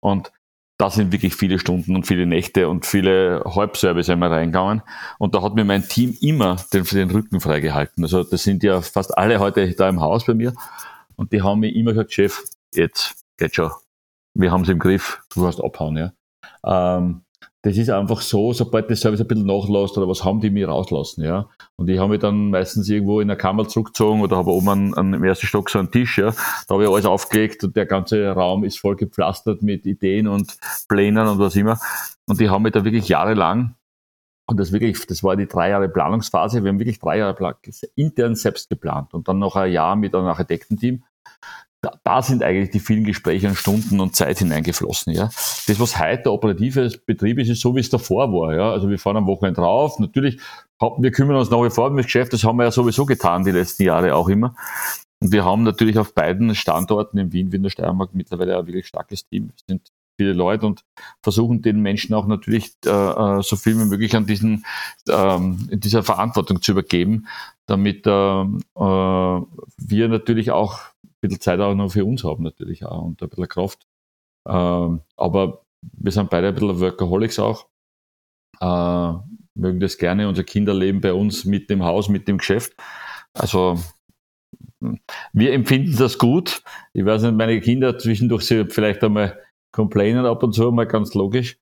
Und da sind wirklich viele Stunden und viele Nächte und viele Halbservice einmal reingegangen. Und da hat mir mein Team immer den, den Rücken freigehalten. Also das sind ja fast alle heute da im Haus bei mir. Und die haben mir immer gesagt, Chef, jetzt geht schon. Wir haben es im Griff, du hast abhauen, ja. Ähm, das ist einfach so, sobald das Service ein bisschen nachlässt oder was haben die mir rauslassen, ja. Und ich habe mich dann meistens irgendwo in der Kammer zurückgezogen oder habe oben an, an, im ersten Stock so einen Tisch, ja. Da habe ich alles aufgelegt und der ganze Raum ist voll gepflastert mit Ideen und Plänen und was immer. Und die haben mich da wirklich jahrelang und das wirklich, das war die drei Jahre Planungsphase. Wir haben wirklich drei Jahre intern selbst geplant und dann noch ein Jahr mit einem Architektenteam da, da, sind eigentlich die vielen Gespräche und Stunden und Zeit hineingeflossen. Ja. Das, was heute der operative Betrieb ist, ist so, wie es davor war. Ja. Also wir fahren am Wochenende drauf. Natürlich, wir kümmern uns nach wie vor um das Geschäft. Das haben wir ja sowieso getan, die letzten Jahre auch immer. Und wir haben natürlich auf beiden Standorten in Wien wie in der Steiermark mittlerweile ein wirklich starkes Team. Es sind viele Leute und versuchen den Menschen auch natürlich äh, äh so viel wie möglich an diesen, ähm, in dieser Verantwortung zu übergeben, damit äh, äh, wir natürlich auch bisschen Zeit auch noch für uns haben natürlich auch und ein bisschen Kraft. Ähm, aber wir sind beide ein bisschen Workaholics auch. Äh, mögen das gerne. Unsere Kinder leben bei uns mit dem Haus, mit dem Geschäft. Also wir empfinden das gut. Ich weiß nicht, meine Kinder zwischendurch sie vielleicht einmal complainen ab und zu, mal ganz logisch.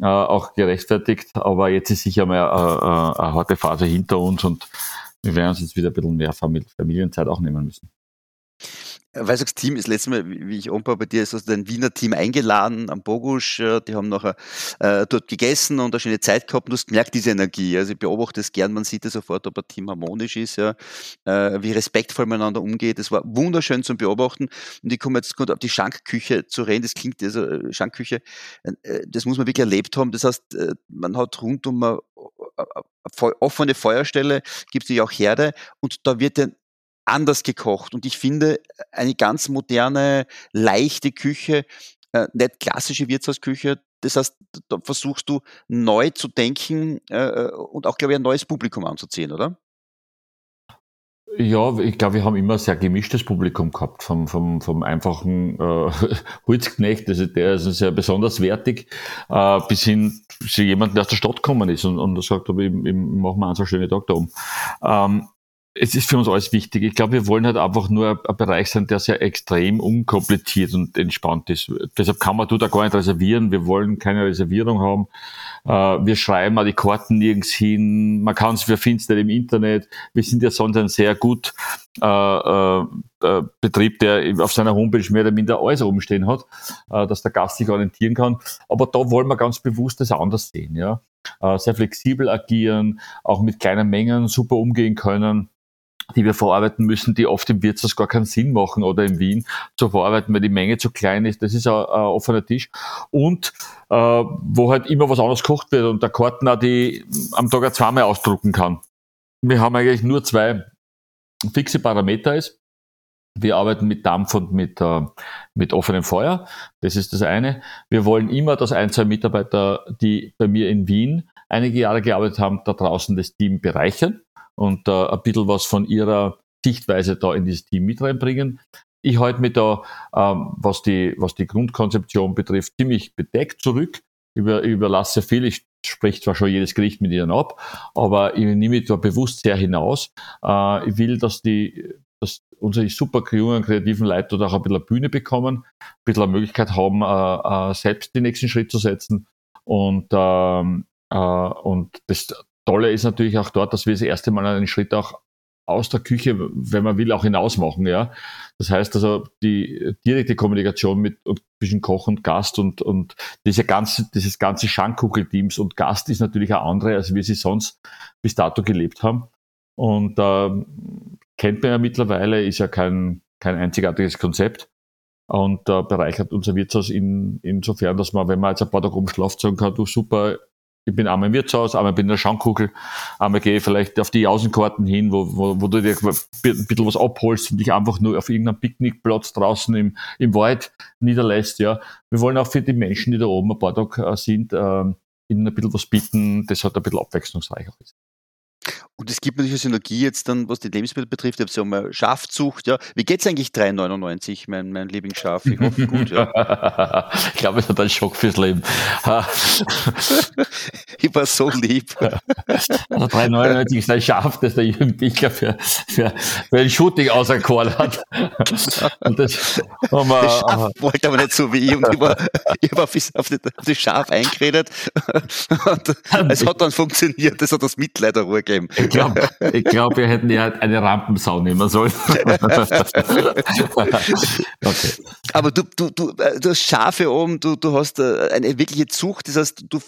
Äh, auch gerechtfertigt, aber jetzt ist sicher mal eine, eine harte Phase hinter uns und wir werden uns jetzt wieder ein bisschen mehr Familienzeit auch nehmen müssen weil das Team ist letztes Mal, wie ich umbaue bei dir, ist also dein Wiener Team eingeladen am Bogusch. Die haben nachher äh, dort gegessen und eine schöne Zeit gehabt. Und du hast gemerkt, diese Energie. Also ich beobachte es gern, man sieht ja sofort, ob ein Team harmonisch ist, ja, äh, wie respektvoll miteinander umgeht. Das war wunderschön zum Beobachten. Und ich komme jetzt gut auf die Schankküche zu reden. Das klingt, also äh, Schankküche, äh, das muss man wirklich erlebt haben. Das heißt, äh, man hat rund um eine, eine offene Feuerstelle, gibt es auch Herde und da wird ja anders gekocht. Und ich finde, eine ganz moderne, leichte Küche, äh, nicht klassische Wirtshausküche, das heißt, da versuchst du neu zu denken äh, und auch, glaube ich, ein neues Publikum anzuziehen, oder? Ja, ich glaube, wir haben immer ein sehr gemischtes Publikum gehabt, vom, vom, vom einfachen äh, Holzknecht, also der ist sehr besonders wertig, äh, bis hin zu jemandem, der aus der Stadt gekommen ist und, und sagt, ich, ich mache mir einen so schönen Tag da oben. Ähm, es ist für uns alles wichtig. Ich glaube, wir wollen halt einfach nur ein Bereich sein, der sehr extrem unkompliziert und entspannt ist. Deshalb kann man da gar nicht reservieren. Wir wollen keine Reservierung haben. Äh, wir schreiben auch die Karten nirgends hin. Man kann es, wir finden es nicht im Internet. Wir sind ja sonst ein sehr gut äh, äh, äh, Betrieb, der auf seiner Homepage mehr oder minder alles oben stehen hat, äh, dass der Gast sich orientieren kann. Aber da wollen wir ganz bewusst das anders sehen. Ja? Äh, sehr flexibel agieren, auch mit kleinen Mengen super umgehen können die wir verarbeiten müssen, die oft im Wirtshaus gar keinen Sinn machen oder in Wien zu verarbeiten, weil die Menge zu klein ist. Das ist ein, ein offener Tisch. Und äh, wo halt immer was anderes gekocht wird und der Karten auch die am Tag auch zweimal ausdrucken kann. Wir haben eigentlich nur zwei fixe Parameter ist. Wir arbeiten mit Dampf und mit, äh, mit offenem Feuer. Das ist das eine. Wir wollen immer, dass ein, zwei Mitarbeiter, die bei mir in Wien einige Jahre gearbeitet haben, da draußen das Team bereichern und äh, ein bisschen was von ihrer Sichtweise da in dieses Team mit reinbringen. Ich halte mich da, ähm, was, die, was die Grundkonzeption betrifft, ziemlich bedeckt zurück. Über, überlasse viel. Ich spreche zwar schon jedes Gericht mit ihnen ab, aber ich nehme mich da bewusst sehr hinaus. Äh, ich will, dass die, dass unsere super jungen kreativen Leute dort auch ein bisschen eine Bühne bekommen, ein bisschen eine Möglichkeit haben, äh, äh, selbst den nächsten Schritt zu setzen. Und, ähm, äh, und das, Tolle ist natürlich auch dort, dass wir das erste Mal einen Schritt auch aus der Küche, wenn man will, auch hinausmachen. Ja? Das heißt also, die direkte Kommunikation mit zwischen Koch und Gast und, und diese ganze, dieses ganze Schankugelteams und Gast ist natürlich eine andere, als wir sie sonst bis dato gelebt haben. Und äh, kennt man ja mittlerweile, ist ja kein, kein einzigartiges Konzept und äh, bereichert unser Wirtshaus in, insofern, dass man, wenn man jetzt ein paar Tage oben schlaft, sagen kann, du super, ich bin einmal im Wirtshaus, einmal bin in der Schankkugel, einmal gehe ich vielleicht auf die Außenkarten hin, wo, wo, wo du dir ein bisschen was abholst und dich einfach nur auf irgendeinem Picknickplatz draußen im, im Wald niederlässt. Ja. Wir wollen auch für die Menschen, die da oben ein paar Tage äh, sind, äh, ihnen ein bisschen was bieten, das halt ein bisschen abwechslungsreicher ist. Und es gibt natürlich eine Synergie jetzt dann, was die Lebensmittel betrifft. Ich habe ja mal Schafzucht, ja. Wie geht's eigentlich 3,99, mein, mein Lieblingsschaf? Ich hoffe gut, ja. ich glaube, es hat einen Schock fürs Leben. ich war so lieb. Also 3,99 ist ein Schaf, das der Jugendlicher für, für, für ein Shooting auserkoren hat. Und das, wir, das Schaf wollte aber nicht so wie ich und ich war, ich war auf, auf, das Schaf eingeredet. Und es hat dann funktioniert, das hat das Mitleid der Ruhe gegeben. Ich glaube, ich glaub, wir hätten ja eine Rampensau nehmen sollen. okay. Aber du, du, du, äh, du hast Schafe oben, du, du hast äh, eine wirkliche Zucht, das heißt, du,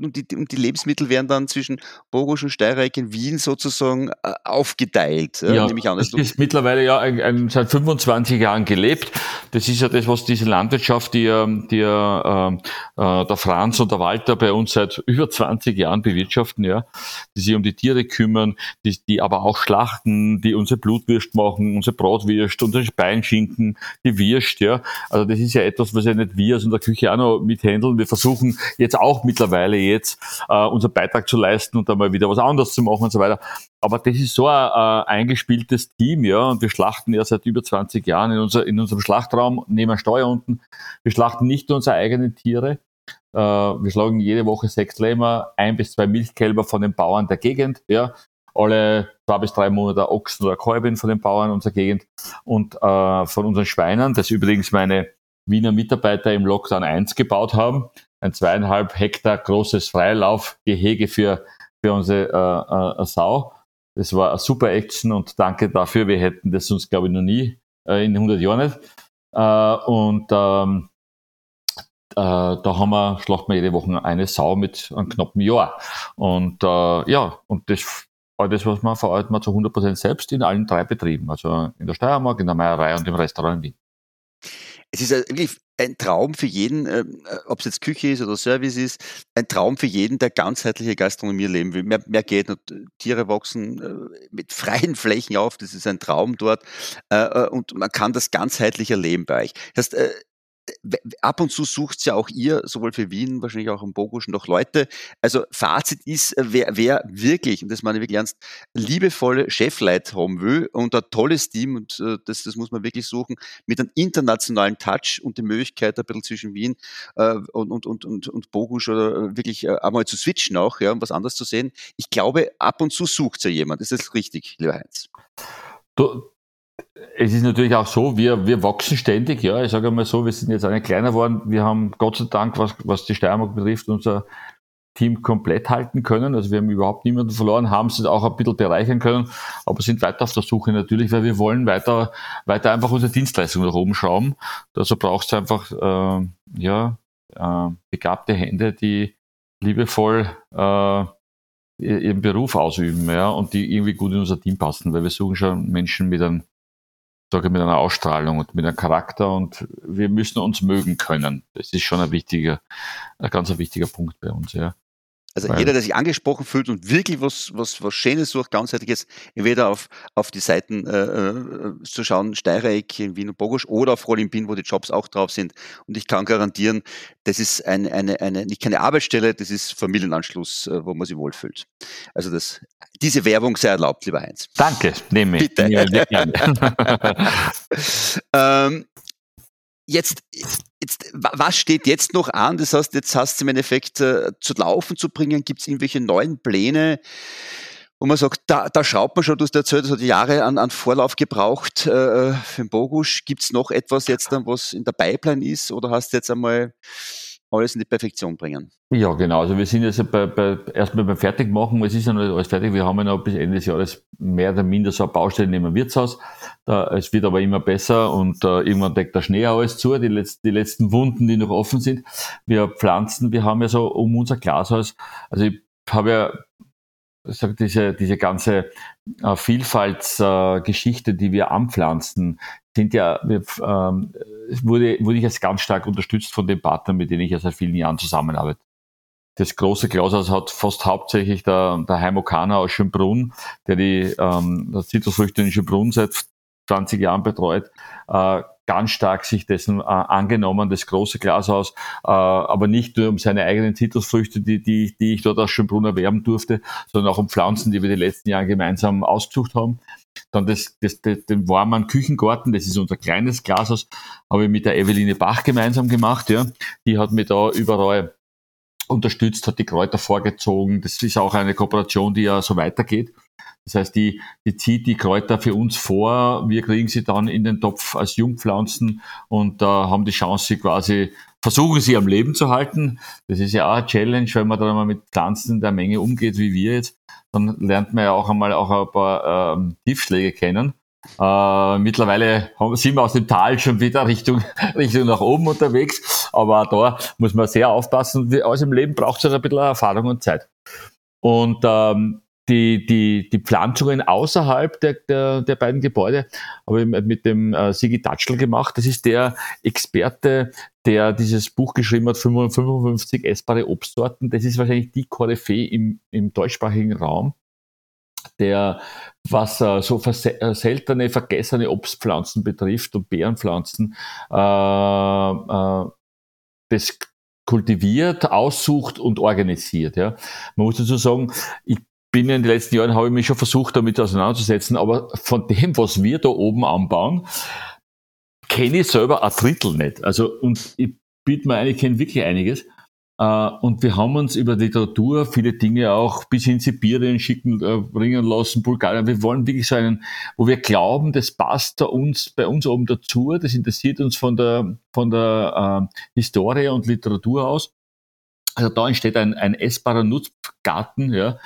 und, die, und die Lebensmittel werden dann zwischen Bogusch und Steireich in Wien sozusagen äh, aufgeteilt. Ja, nehme ich an, das ist mittlerweile ja ein, ein, seit 25 Jahren gelebt. Das ist ja das, was diese Landwirtschaft, die, die äh, der Franz und der Walter bei uns seit über 20 Jahren bewirtschaften, ja, die sich um die Tiere kümmern, die, die aber auch schlachten, die unsere Blutwürst machen, unsere Bratwürst, unsere Beinschinken, die Würst, ja. Also das ist ja etwas, was ja nicht wir aus unserer Küche auch noch mithändeln. Wir versuchen jetzt auch mittlerweile jetzt äh, unseren Beitrag zu leisten und einmal wieder was anderes zu machen und so weiter. Aber das ist so ein äh, eingespieltes Team, ja, und wir schlachten ja seit über 20 Jahren in, unser, in unserem Schlachtraum, neben Steuer unten. Wir schlachten nicht nur unsere eigenen Tiere, wir schlagen jede Woche sechs Lämmer, ein bis zwei Milchkälber von den Bauern der Gegend, ja. Alle zwei bis drei Monate Ochsen oder Kalbin von den Bauern unserer Gegend und äh, von unseren Schweinen, das übrigens meine Wiener Mitarbeiter im Lockdown 1 gebaut haben. Ein zweieinhalb Hektar großes Freilaufgehege für, für unsere äh, äh, Sau. Das war eine super Action und danke dafür. Wir hätten das uns, glaube ich, noch nie äh, in 100 Jahren nicht. Äh, und ähm, äh, da haben wir, schlachten wir jede Woche eine Sau mit einem knappen Jahr. Und äh, ja, und das alles, was man verarbeitet man zu 100% selbst in allen drei Betrieben. Also in der Steiermark, in der Meierei und im Restaurant in Wien. Es ist wirklich ein Traum für jeden, äh, ob es jetzt Küche ist oder Service ist, ein Traum für jeden, der ganzheitliche Gastronomie leben will. Mehr, mehr geht nicht. Tiere wachsen äh, mit freien Flächen auf, das ist ein Traum dort. Äh, äh und man kann das ganzheitlich erleben bei euch. Das heißt, äh, ab und zu sucht ja auch ihr, sowohl für Wien, wahrscheinlich auch im Bogusch noch Leute. Also Fazit ist, äh, wer, wer wirklich, und das meine ich wirklich ernst, liebevolle Chefleit haben will und ein tolles Team, und äh, das, das muss man wirklich suchen, mit einem internationalen Touch und die Möglichkeit, ein bisschen zwischen Wien äh, und, und, und, und, und Bogusch oder wirklich einmal zu switchen auch, ja, um was anderes zu sehen. Ich glaube, ab und zu sucht ja jemand. Ist das richtig, lieber Heinz? Du, es ist natürlich auch so, wir, wir wachsen ständig, ja. Ich sage einmal so, wir sind jetzt eine kleiner geworden. Wir haben Gott sei Dank, was, was die Steiermark betrifft, unser Team komplett halten können. Also wir haben überhaupt niemanden verloren, haben es auch ein bisschen bereichern können, aber sind weiter auf der Suche natürlich, weil wir wollen weiter, weiter einfach unsere Dienstleistung nach oben schrauben. Dazu braucht es einfach, äh, ja, äh, begabte Hände, die liebevoll äh, ihren Beruf ausüben, ja, und die irgendwie gut in unser Team passen, weil wir suchen schon Menschen mit einem sage mit einer Ausstrahlung und mit einem Charakter und wir müssen uns mögen können. Das ist schon ein wichtiger, ein ganz wichtiger Punkt bei uns, ja. Also Weil, jeder, der sich angesprochen fühlt und wirklich was, was, was Schönes sucht, ganzheitliches, entweder auf, auf die Seiten äh, äh zu schauen, Steireck in Wien und Bogosch oder auf Rollimpin, wo die Jobs auch drauf sind. Und ich kann garantieren, das ist eine, eine, eine nicht keine Arbeitsstelle, das ist Familienanschluss, äh, wo man sich wohlfühlt. Also das, diese Werbung sei erlaubt, lieber Heinz. Danke, nehme ich. Bitte. ähm, jetzt, jetzt, was steht jetzt noch an? Das heißt, jetzt hast du im Endeffekt äh, zu laufen zu bringen. Gibt es irgendwelche neuen Pläne? wo man sagt, da, da schraubt man schon, du hast erzählt, das hat Jahre an, an Vorlauf gebraucht äh, für den Bogusch. Gibt es noch etwas jetzt dann, was in der Pipeline ist oder hast du jetzt einmal alles in die Perfektion bringen. Ja, genau. Also wir sind jetzt bei, bei, erstmal beim Fertigmachen. Es ist ja noch nicht alles fertig. Wir haben ja noch bis Ende des Jahres mehr oder minder so eine Baustelle neben dem Wirtshaus. Da, es wird aber immer besser und äh, irgendwann deckt der Schnee alles zu, die, letzt, die letzten Wunden, die noch offen sind. Wir pflanzen, wir haben ja so um unser Glashaus, also ich habe ja sage, diese, diese ganze äh, Vielfaltsgeschichte, äh, die wir anpflanzen, sind ja, ähm, wurde, wurde ich jetzt ganz stark unterstützt von den Partnern, mit denen ich ja seit vielen Jahren zusammenarbeite. Das große Glashaus hat fast hauptsächlich der, der Heimo Kahner aus Schönbrunn, der die ähm, Zitrusfrüchte in Schönbrunn seit 20 Jahren betreut, äh, ganz stark sich dessen äh, angenommen, das große Glashaus, äh, aber nicht nur um seine eigenen Zitrusfrüchte, die, die, die ich dort aus Schönbrunn erwerben durfte, sondern auch um Pflanzen, die wir die letzten Jahre gemeinsam ausgesucht haben. Dann das, das, das, den warmen Küchengarten, das ist unser kleines Glashaus, habe ich mit der Eveline Bach gemeinsam gemacht. Ja. Die hat mir da überall unterstützt, hat die Kräuter vorgezogen. Das ist auch eine Kooperation, die ja so weitergeht. Das heißt, die, die zieht die Kräuter für uns vor, wir kriegen sie dann in den Topf als Jungpflanzen und äh, haben die Chance, sie quasi, versuchen sie am Leben zu halten. Das ist ja auch eine Challenge, wenn man dann mal mit Pflanzen der Menge umgeht, wie wir jetzt. Dann lernt man ja auch einmal auch ein paar ähm, Tiefschläge kennen. Äh, mittlerweile sind wir aus dem Tal schon wieder Richtung, Richtung nach oben unterwegs, aber da muss man sehr aufpassen. Aus dem Leben braucht es halt ein bisschen Erfahrung und Zeit. Und ähm, die, die, die Pflanzungen außerhalb der, der, der beiden Gebäude habe ich mit dem äh, Sigi Datschl gemacht. Das ist der Experte, der dieses Buch geschrieben hat, 55 essbare Obstsorten. Das ist wahrscheinlich die Koryphäe im, im deutschsprachigen Raum, der, was äh, so seltene, vergessene Obstpflanzen betrifft und Beerenpflanzen, äh, äh, das kultiviert, aussucht und organisiert. Ja. Man muss dazu sagen, ich bin in den letzten Jahren, habe ich mich schon versucht, damit auseinanderzusetzen, aber von dem, was wir da oben anbauen, kenne ich selber ein Drittel nicht. Also, und ich biete mir ein, ich kenne wirklich einiges. Uh, und wir haben uns über Literatur viele Dinge auch bis hin Sibirien schicken, uh, bringen lassen, Bulgarien. Wir wollen wirklich so einen, wo wir glauben, das passt da uns, bei uns oben dazu, das interessiert uns von der, von der uh, Historie und Literatur aus. Also da entsteht ein, ein essbarer Nutzgarten, ja,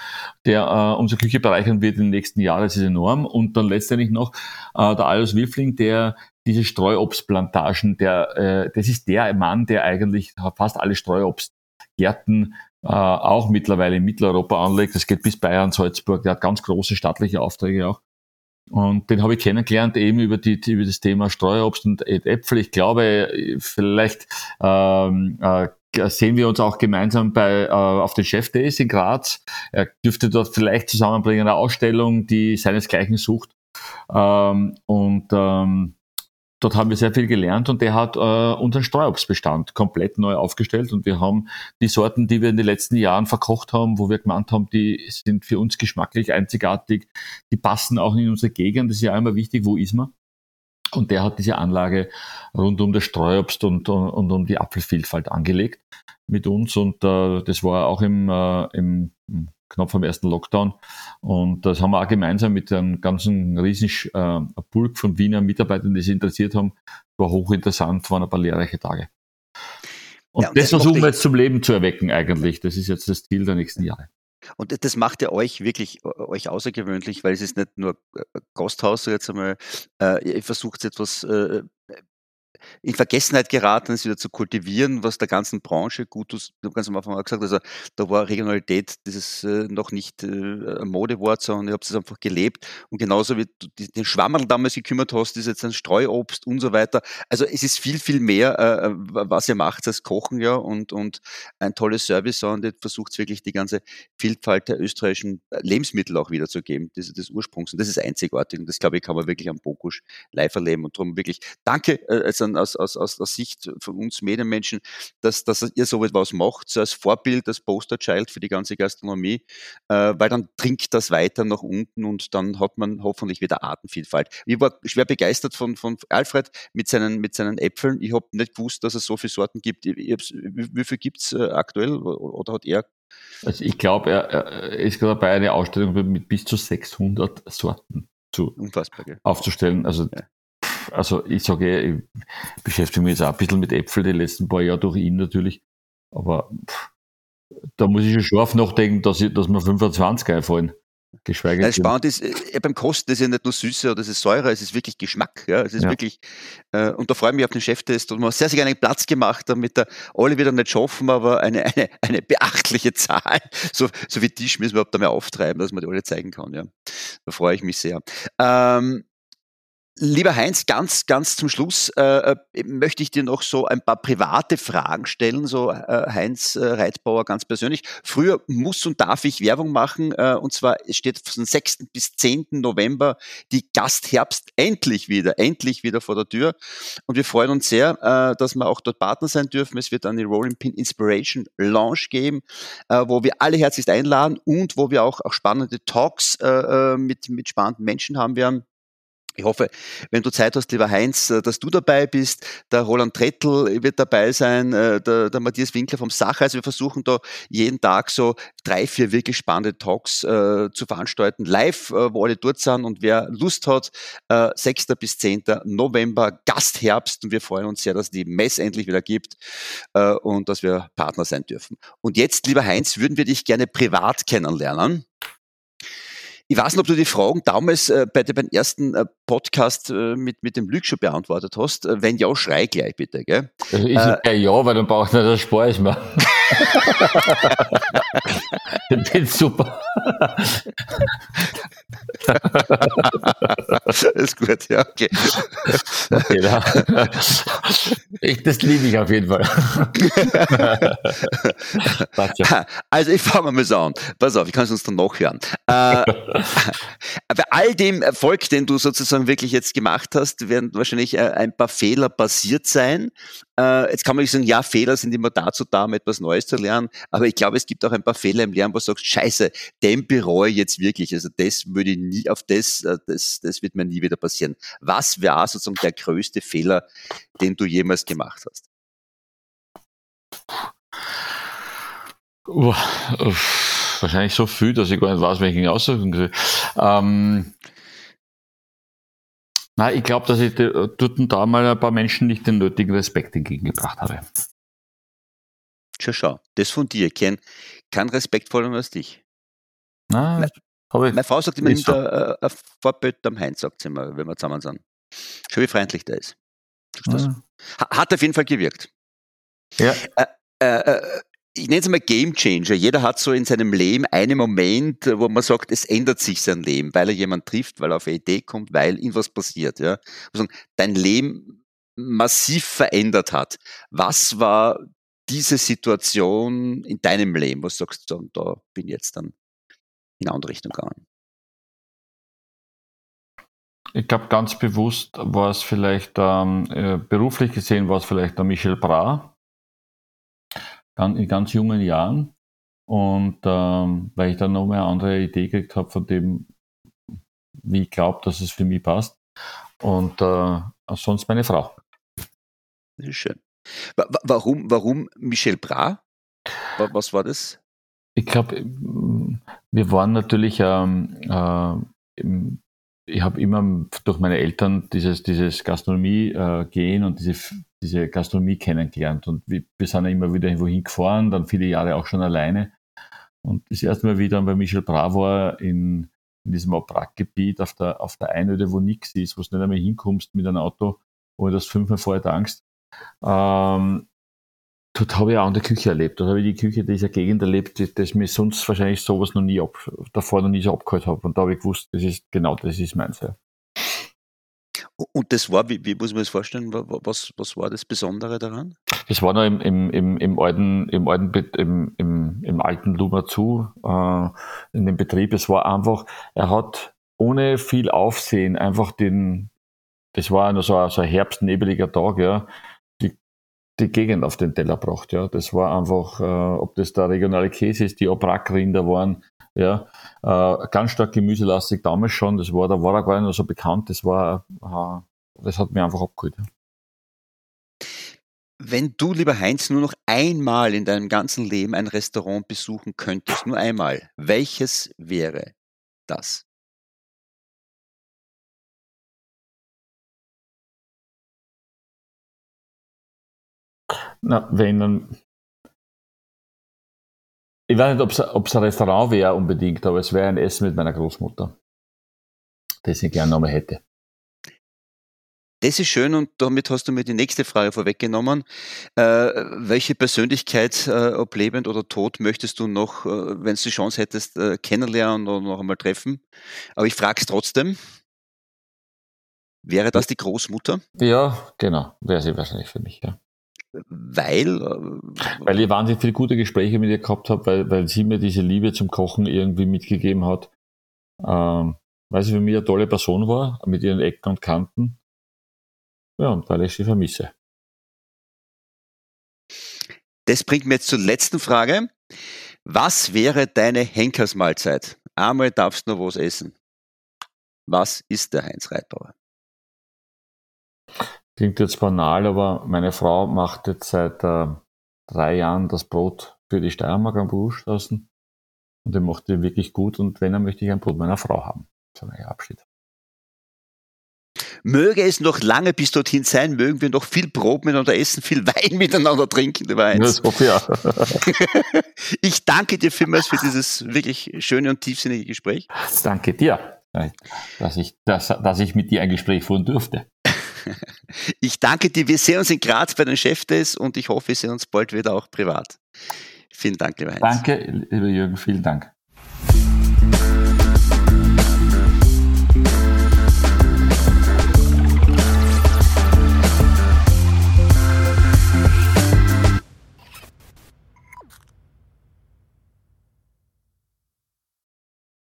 der äh, unsere Küche bereichern wird in den nächsten Jahren. Das ist enorm. Und dann letztendlich noch äh, der Alois Wilfling, der diese Streuobstplantagen, der, äh, das ist der Mann, der eigentlich fast alle Streuobstgärten äh, auch mittlerweile in Mitteleuropa anlegt. Das geht bis Bayern, Salzburg. Der hat ganz große staatliche Aufträge auch. Und den habe ich kennengelernt eben über, die, über das Thema Streuobst und Äpfel. Ich glaube, vielleicht ähm, äh, sehen wir uns auch gemeinsam bei, äh, auf den Chef Days in Graz. Er dürfte dort vielleicht zusammenbringen eine Ausstellung, die seinesgleichen sucht. Ähm, und ähm, dort haben wir sehr viel gelernt und der hat äh, unseren Streuobstbestand komplett neu aufgestellt und wir haben die Sorten, die wir in den letzten Jahren verkocht haben, wo wir gemeint haben, die sind für uns geschmacklich einzigartig, die passen auch in unsere Gegend, das ist ja immer wichtig, wo ist man? Und der hat diese Anlage rund um das Streuobst und, und, und um die Apfelvielfalt angelegt mit uns. Und äh, das war auch im, äh, im knapp vom ersten Lockdown. Und das haben wir auch gemeinsam mit einem ganzen riesen äh, Pulk von Wiener Mitarbeitern, die sich interessiert haben. War hochinteressant, waren ein paar lehrreiche Tage. Und ja, und das, versuchen wir jetzt zum Leben zu erwecken eigentlich. Das ist jetzt das Ziel der nächsten Jahre. Und das macht ja euch wirklich äh, euch außergewöhnlich, weil es ist nicht nur äh, Gasthaus, so jetzt einmal, äh, ihr versucht etwas äh, in Vergessenheit geraten ist, wieder zu kultivieren, was der ganzen Branche gut tut. Hast ganz am Anfang gesagt, also da war Regionalität dieses äh, noch nicht äh, ein Modewort, sondern ihr habt es einfach gelebt. Und genauso wie du den Schwammerl damals gekümmert hast, ist jetzt ein Streuobst und so weiter. Also es ist viel, viel mehr, äh, äh was ihr macht als Kochen ja und, und ein tolles Service, und ihr versucht wirklich die ganze Vielfalt der österreichischen Lebensmittel auch wiederzugeben, des, des Ursprungs. Und das ist einzigartig und das, glaube ich, kann man wirklich am Bokusch live erleben. Und darum wirklich danke äh, also aus, aus, aus, aus Sicht von uns Medienmenschen, dass, dass ihr so etwas macht, so als Vorbild, als Posterchild für die ganze Gastronomie, äh, weil dann trinkt das weiter nach unten und dann hat man hoffentlich wieder Artenvielfalt. Ich war schwer begeistert von, von Alfred mit seinen, mit seinen Äpfeln. Ich habe nicht gewusst, dass es so viele Sorten gibt. Ich, ich wie, wie viel gibt es äh, aktuell oder hat er also ich glaube, er, er, ist gerade dabei, eine Ausstellung mit bis zu 600 Sorten zu Unfassbar, aufzustellen. Also ja also ich sage, ich beschäftige mich jetzt auch ein bisschen mit Äpfel die letzten paar Jahre durch ihn natürlich. aber pff, da muss ich schon scharf nachdenken, dass, ich, dass mir 25 einfallen. Geschweige denn. Spannend ist, äh, beim Kosten ist ja nicht nur Süße oder es ist Säure, es ist wirklich Geschmack. Ja? Es ist ja. wirklich, äh, und da freue ich mich auf den Cheftest und man hat sehr, sehr einen Platz gemacht, damit da alle wieder nicht schaffen, aber eine, eine, eine beachtliche Zahl, so, so wie die müssen wir überhaupt da mehr auftreiben, dass man die alle zeigen kann. Ja? Da freue ich mich sehr. Ähm, Lieber Heinz, ganz, ganz zum Schluss äh, äh, möchte ich dir noch so ein paar private Fragen stellen, so äh, Heinz äh, Reitbauer ganz persönlich. Früher muss und darf ich Werbung machen, äh, und zwar steht von 6. bis 10. November die Gastherbst endlich wieder, endlich wieder vor der Tür. Und wir freuen uns sehr, äh, dass wir auch dort Partner sein dürfen. Es wird dann die Rolling Pin Inspiration Launch geben, wo wir alle herzlichst einladen und wo wir auch, auch spannende Talks mit, mit spannenden Menschen haben werden. Ich hoffe, wenn du Zeit hast, lieber Heinz, äh, dass du dabei bist. Der Roland Trettel wird dabei sein, äh, der, der Matthias Winkler vom Sache. Also wir versuchen da jeden Tag so drei, vier wirklich spannende Talks äh, zu veranstalten, live, äh, wo alle dort sind. Und wer Lust hat, äh, 6. bis 10. November, Gastherbst. Und wir freuen uns sehr, dass die Mess endlich wieder gibt äh, und dass wir Partner sein dürfen. Und jetzt, lieber Heinz, würden wir dich gerne privat kennenlernen. Ich weiß nicht, ob du die Fragen damals äh, bei dem ersten äh, Podcast äh, mit, mit dem Glück schon beantwortet hast. Äh, wenn ja, schrei gleich bitte, gell? Also ich äh, ja, weil dann braucht man das Spar ich mir. ich bin super. ist gut, ja, okay. okay da. ich, das liebe ich auf jeden Fall. also ich fange mal so an. Pass auf, ich kann es uns dann noch hören. Äh, bei all dem Erfolg, den du sozusagen wirklich jetzt gemacht hast, werden wahrscheinlich äh, ein paar Fehler passiert sein. Äh, jetzt kann man nicht sagen, ja, Fehler sind immer dazu da, um etwas Neues zu lernen, aber ich glaube, es gibt auch ein paar Fehler im Lernen, wo du sagst, scheiße, den bereue ich jetzt wirklich. Also das würde ich nie, auf das, äh, das, das wird mir nie wieder passieren. Was wäre sozusagen der größte Fehler, den du jemals gemacht hast? Uh, uh, wahrscheinlich so viel, dass ich gar nicht weiß, welchen aussuchen soll. Ähm, Nein, ich glaube, dass ich dort und da mal ein paar Menschen nicht den nötigen Respekt entgegengebracht habe. Schau, schau, das von dir, Ken, kein respektvoller als dich. Nein, meine, meine Frau sagt immer, so. äh, ein Vorbild am Heinz, sagt sie immer, wenn wir zusammen sind. Schau, wie freundlich der ist. Ja. Hat auf jeden Fall gewirkt. Ja. Äh, äh, äh ich nenne es mal Game Changer. Jeder hat so in seinem Leben einen Moment, wo man sagt, es ändert sich sein Leben, weil er jemand trifft, weil er auf eine Idee kommt, weil irgendwas passiert. Ja? Also dein Leben massiv verändert hat. Was war diese Situation in deinem Leben, was sagst du, da bin ich jetzt dann in eine andere Richtung gegangen? Ich glaube, ganz bewusst war es vielleicht, ähm, äh, beruflich gesehen war es vielleicht der Michel Bra, in ganz jungen Jahren. Und ähm, weil ich dann noch eine andere Idee gekriegt habe von dem, wie ich glaube, dass es für mich passt. Und äh, sonst meine Frau. Das ist schön. Warum, warum Michel Bra? Was war das? Ich glaube, wir waren natürlich, ähm, äh, ich habe immer durch meine Eltern dieses, dieses Gastronomie-Gehen äh, und diese diese Gastronomie kennengelernt. Und wir, wir sind immer wieder irgendwo hingefahren, dann viele Jahre auch schon alleine. Und das erste Mal wieder bei Michel Bravo in, in diesem Abwrackgebiet auf der, auf der Einöde, wo nichts ist, wo du nicht einmal hinkommst mit einem Auto, wo du das fünfmal vorher Angst. Ähm, dort habe ich auch in der Küche erlebt. Dort habe ich die Küche dieser Gegend erlebt, die, das mir sonst wahrscheinlich sowas noch nie ab, davor noch nie so abgeholt habe. Und da habe ich gewusst, das ist genau das ist meins. Ja. Und das war, wie, wie muss man das vorstellen, was, was war das Besondere daran? Das war noch im, im, im, im alten, im alten, im, im, im alten Luma zu, äh, in dem Betrieb. Es war einfach, er hat ohne viel Aufsehen einfach den, das war nur so ein, so ein herbstnebeliger Tag, ja, die, Gegend auf den Teller gebracht, ja. Das war einfach, äh, ob das der regionale Käse ist, die Obrackrinder waren, ja, äh, ganz stark gemüselastig damals schon. Das war, da war er gar nicht so bekannt. Das war, äh, das hat mir einfach abgeholt. Ja. Wenn du, lieber Heinz, nur noch einmal in deinem ganzen Leben ein Restaurant besuchen könntest, nur einmal, welches wäre das? Na, wenn dann ich weiß nicht, ob es ein Restaurant wäre unbedingt, aber es wäre ein Essen mit meiner Großmutter, das ich gerne nochmal hätte. Das ist schön und damit hast du mir die nächste Frage vorweggenommen. Äh, welche Persönlichkeit, äh, ob lebend oder tot, möchtest du noch, äh, wenn du die Chance hättest, äh, kennenlernen oder noch einmal treffen? Aber ich frage es trotzdem. Wäre das die Großmutter? Ja, genau, wäre sie wahrscheinlich für mich, ja. Weil? Äh, weil ich wahnsinnig viele gute Gespräche mit ihr gehabt habe, weil, weil sie mir diese Liebe zum Kochen irgendwie mitgegeben hat. Ähm, weil sie für mich eine tolle Person war, mit ihren Ecken und Kanten. Ja, und weil ich sie vermisse. Das bringt mir jetzt zur letzten Frage. Was wäre deine Henkersmahlzeit? Einmal darfst du noch was essen. Was ist der Heinz Reitbauer? Klingt jetzt banal, aber meine Frau macht jetzt seit äh, drei Jahren das Brot für die Steiermark am Berufsstraßen. Und er macht die wirklich gut. Und wenn, dann möchte ich ein Brot meiner Frau haben. So ein Abschied. Möge es noch lange bis dorthin sein, mögen wir noch viel Brot miteinander essen, viel Wein miteinander trinken. Das ja. ich danke dir vielmals für dieses wirklich schöne und tiefsinnige Gespräch. Danke dir, dass ich, dass, dass ich mit dir ein Gespräch führen durfte. Ich danke dir. Wir sehen uns in Graz bei den Chef Days und ich hoffe, wir sehen uns bald wieder auch privat. Vielen Dank, lieber Heinz. Danke, lieber Jürgen. Vielen Dank.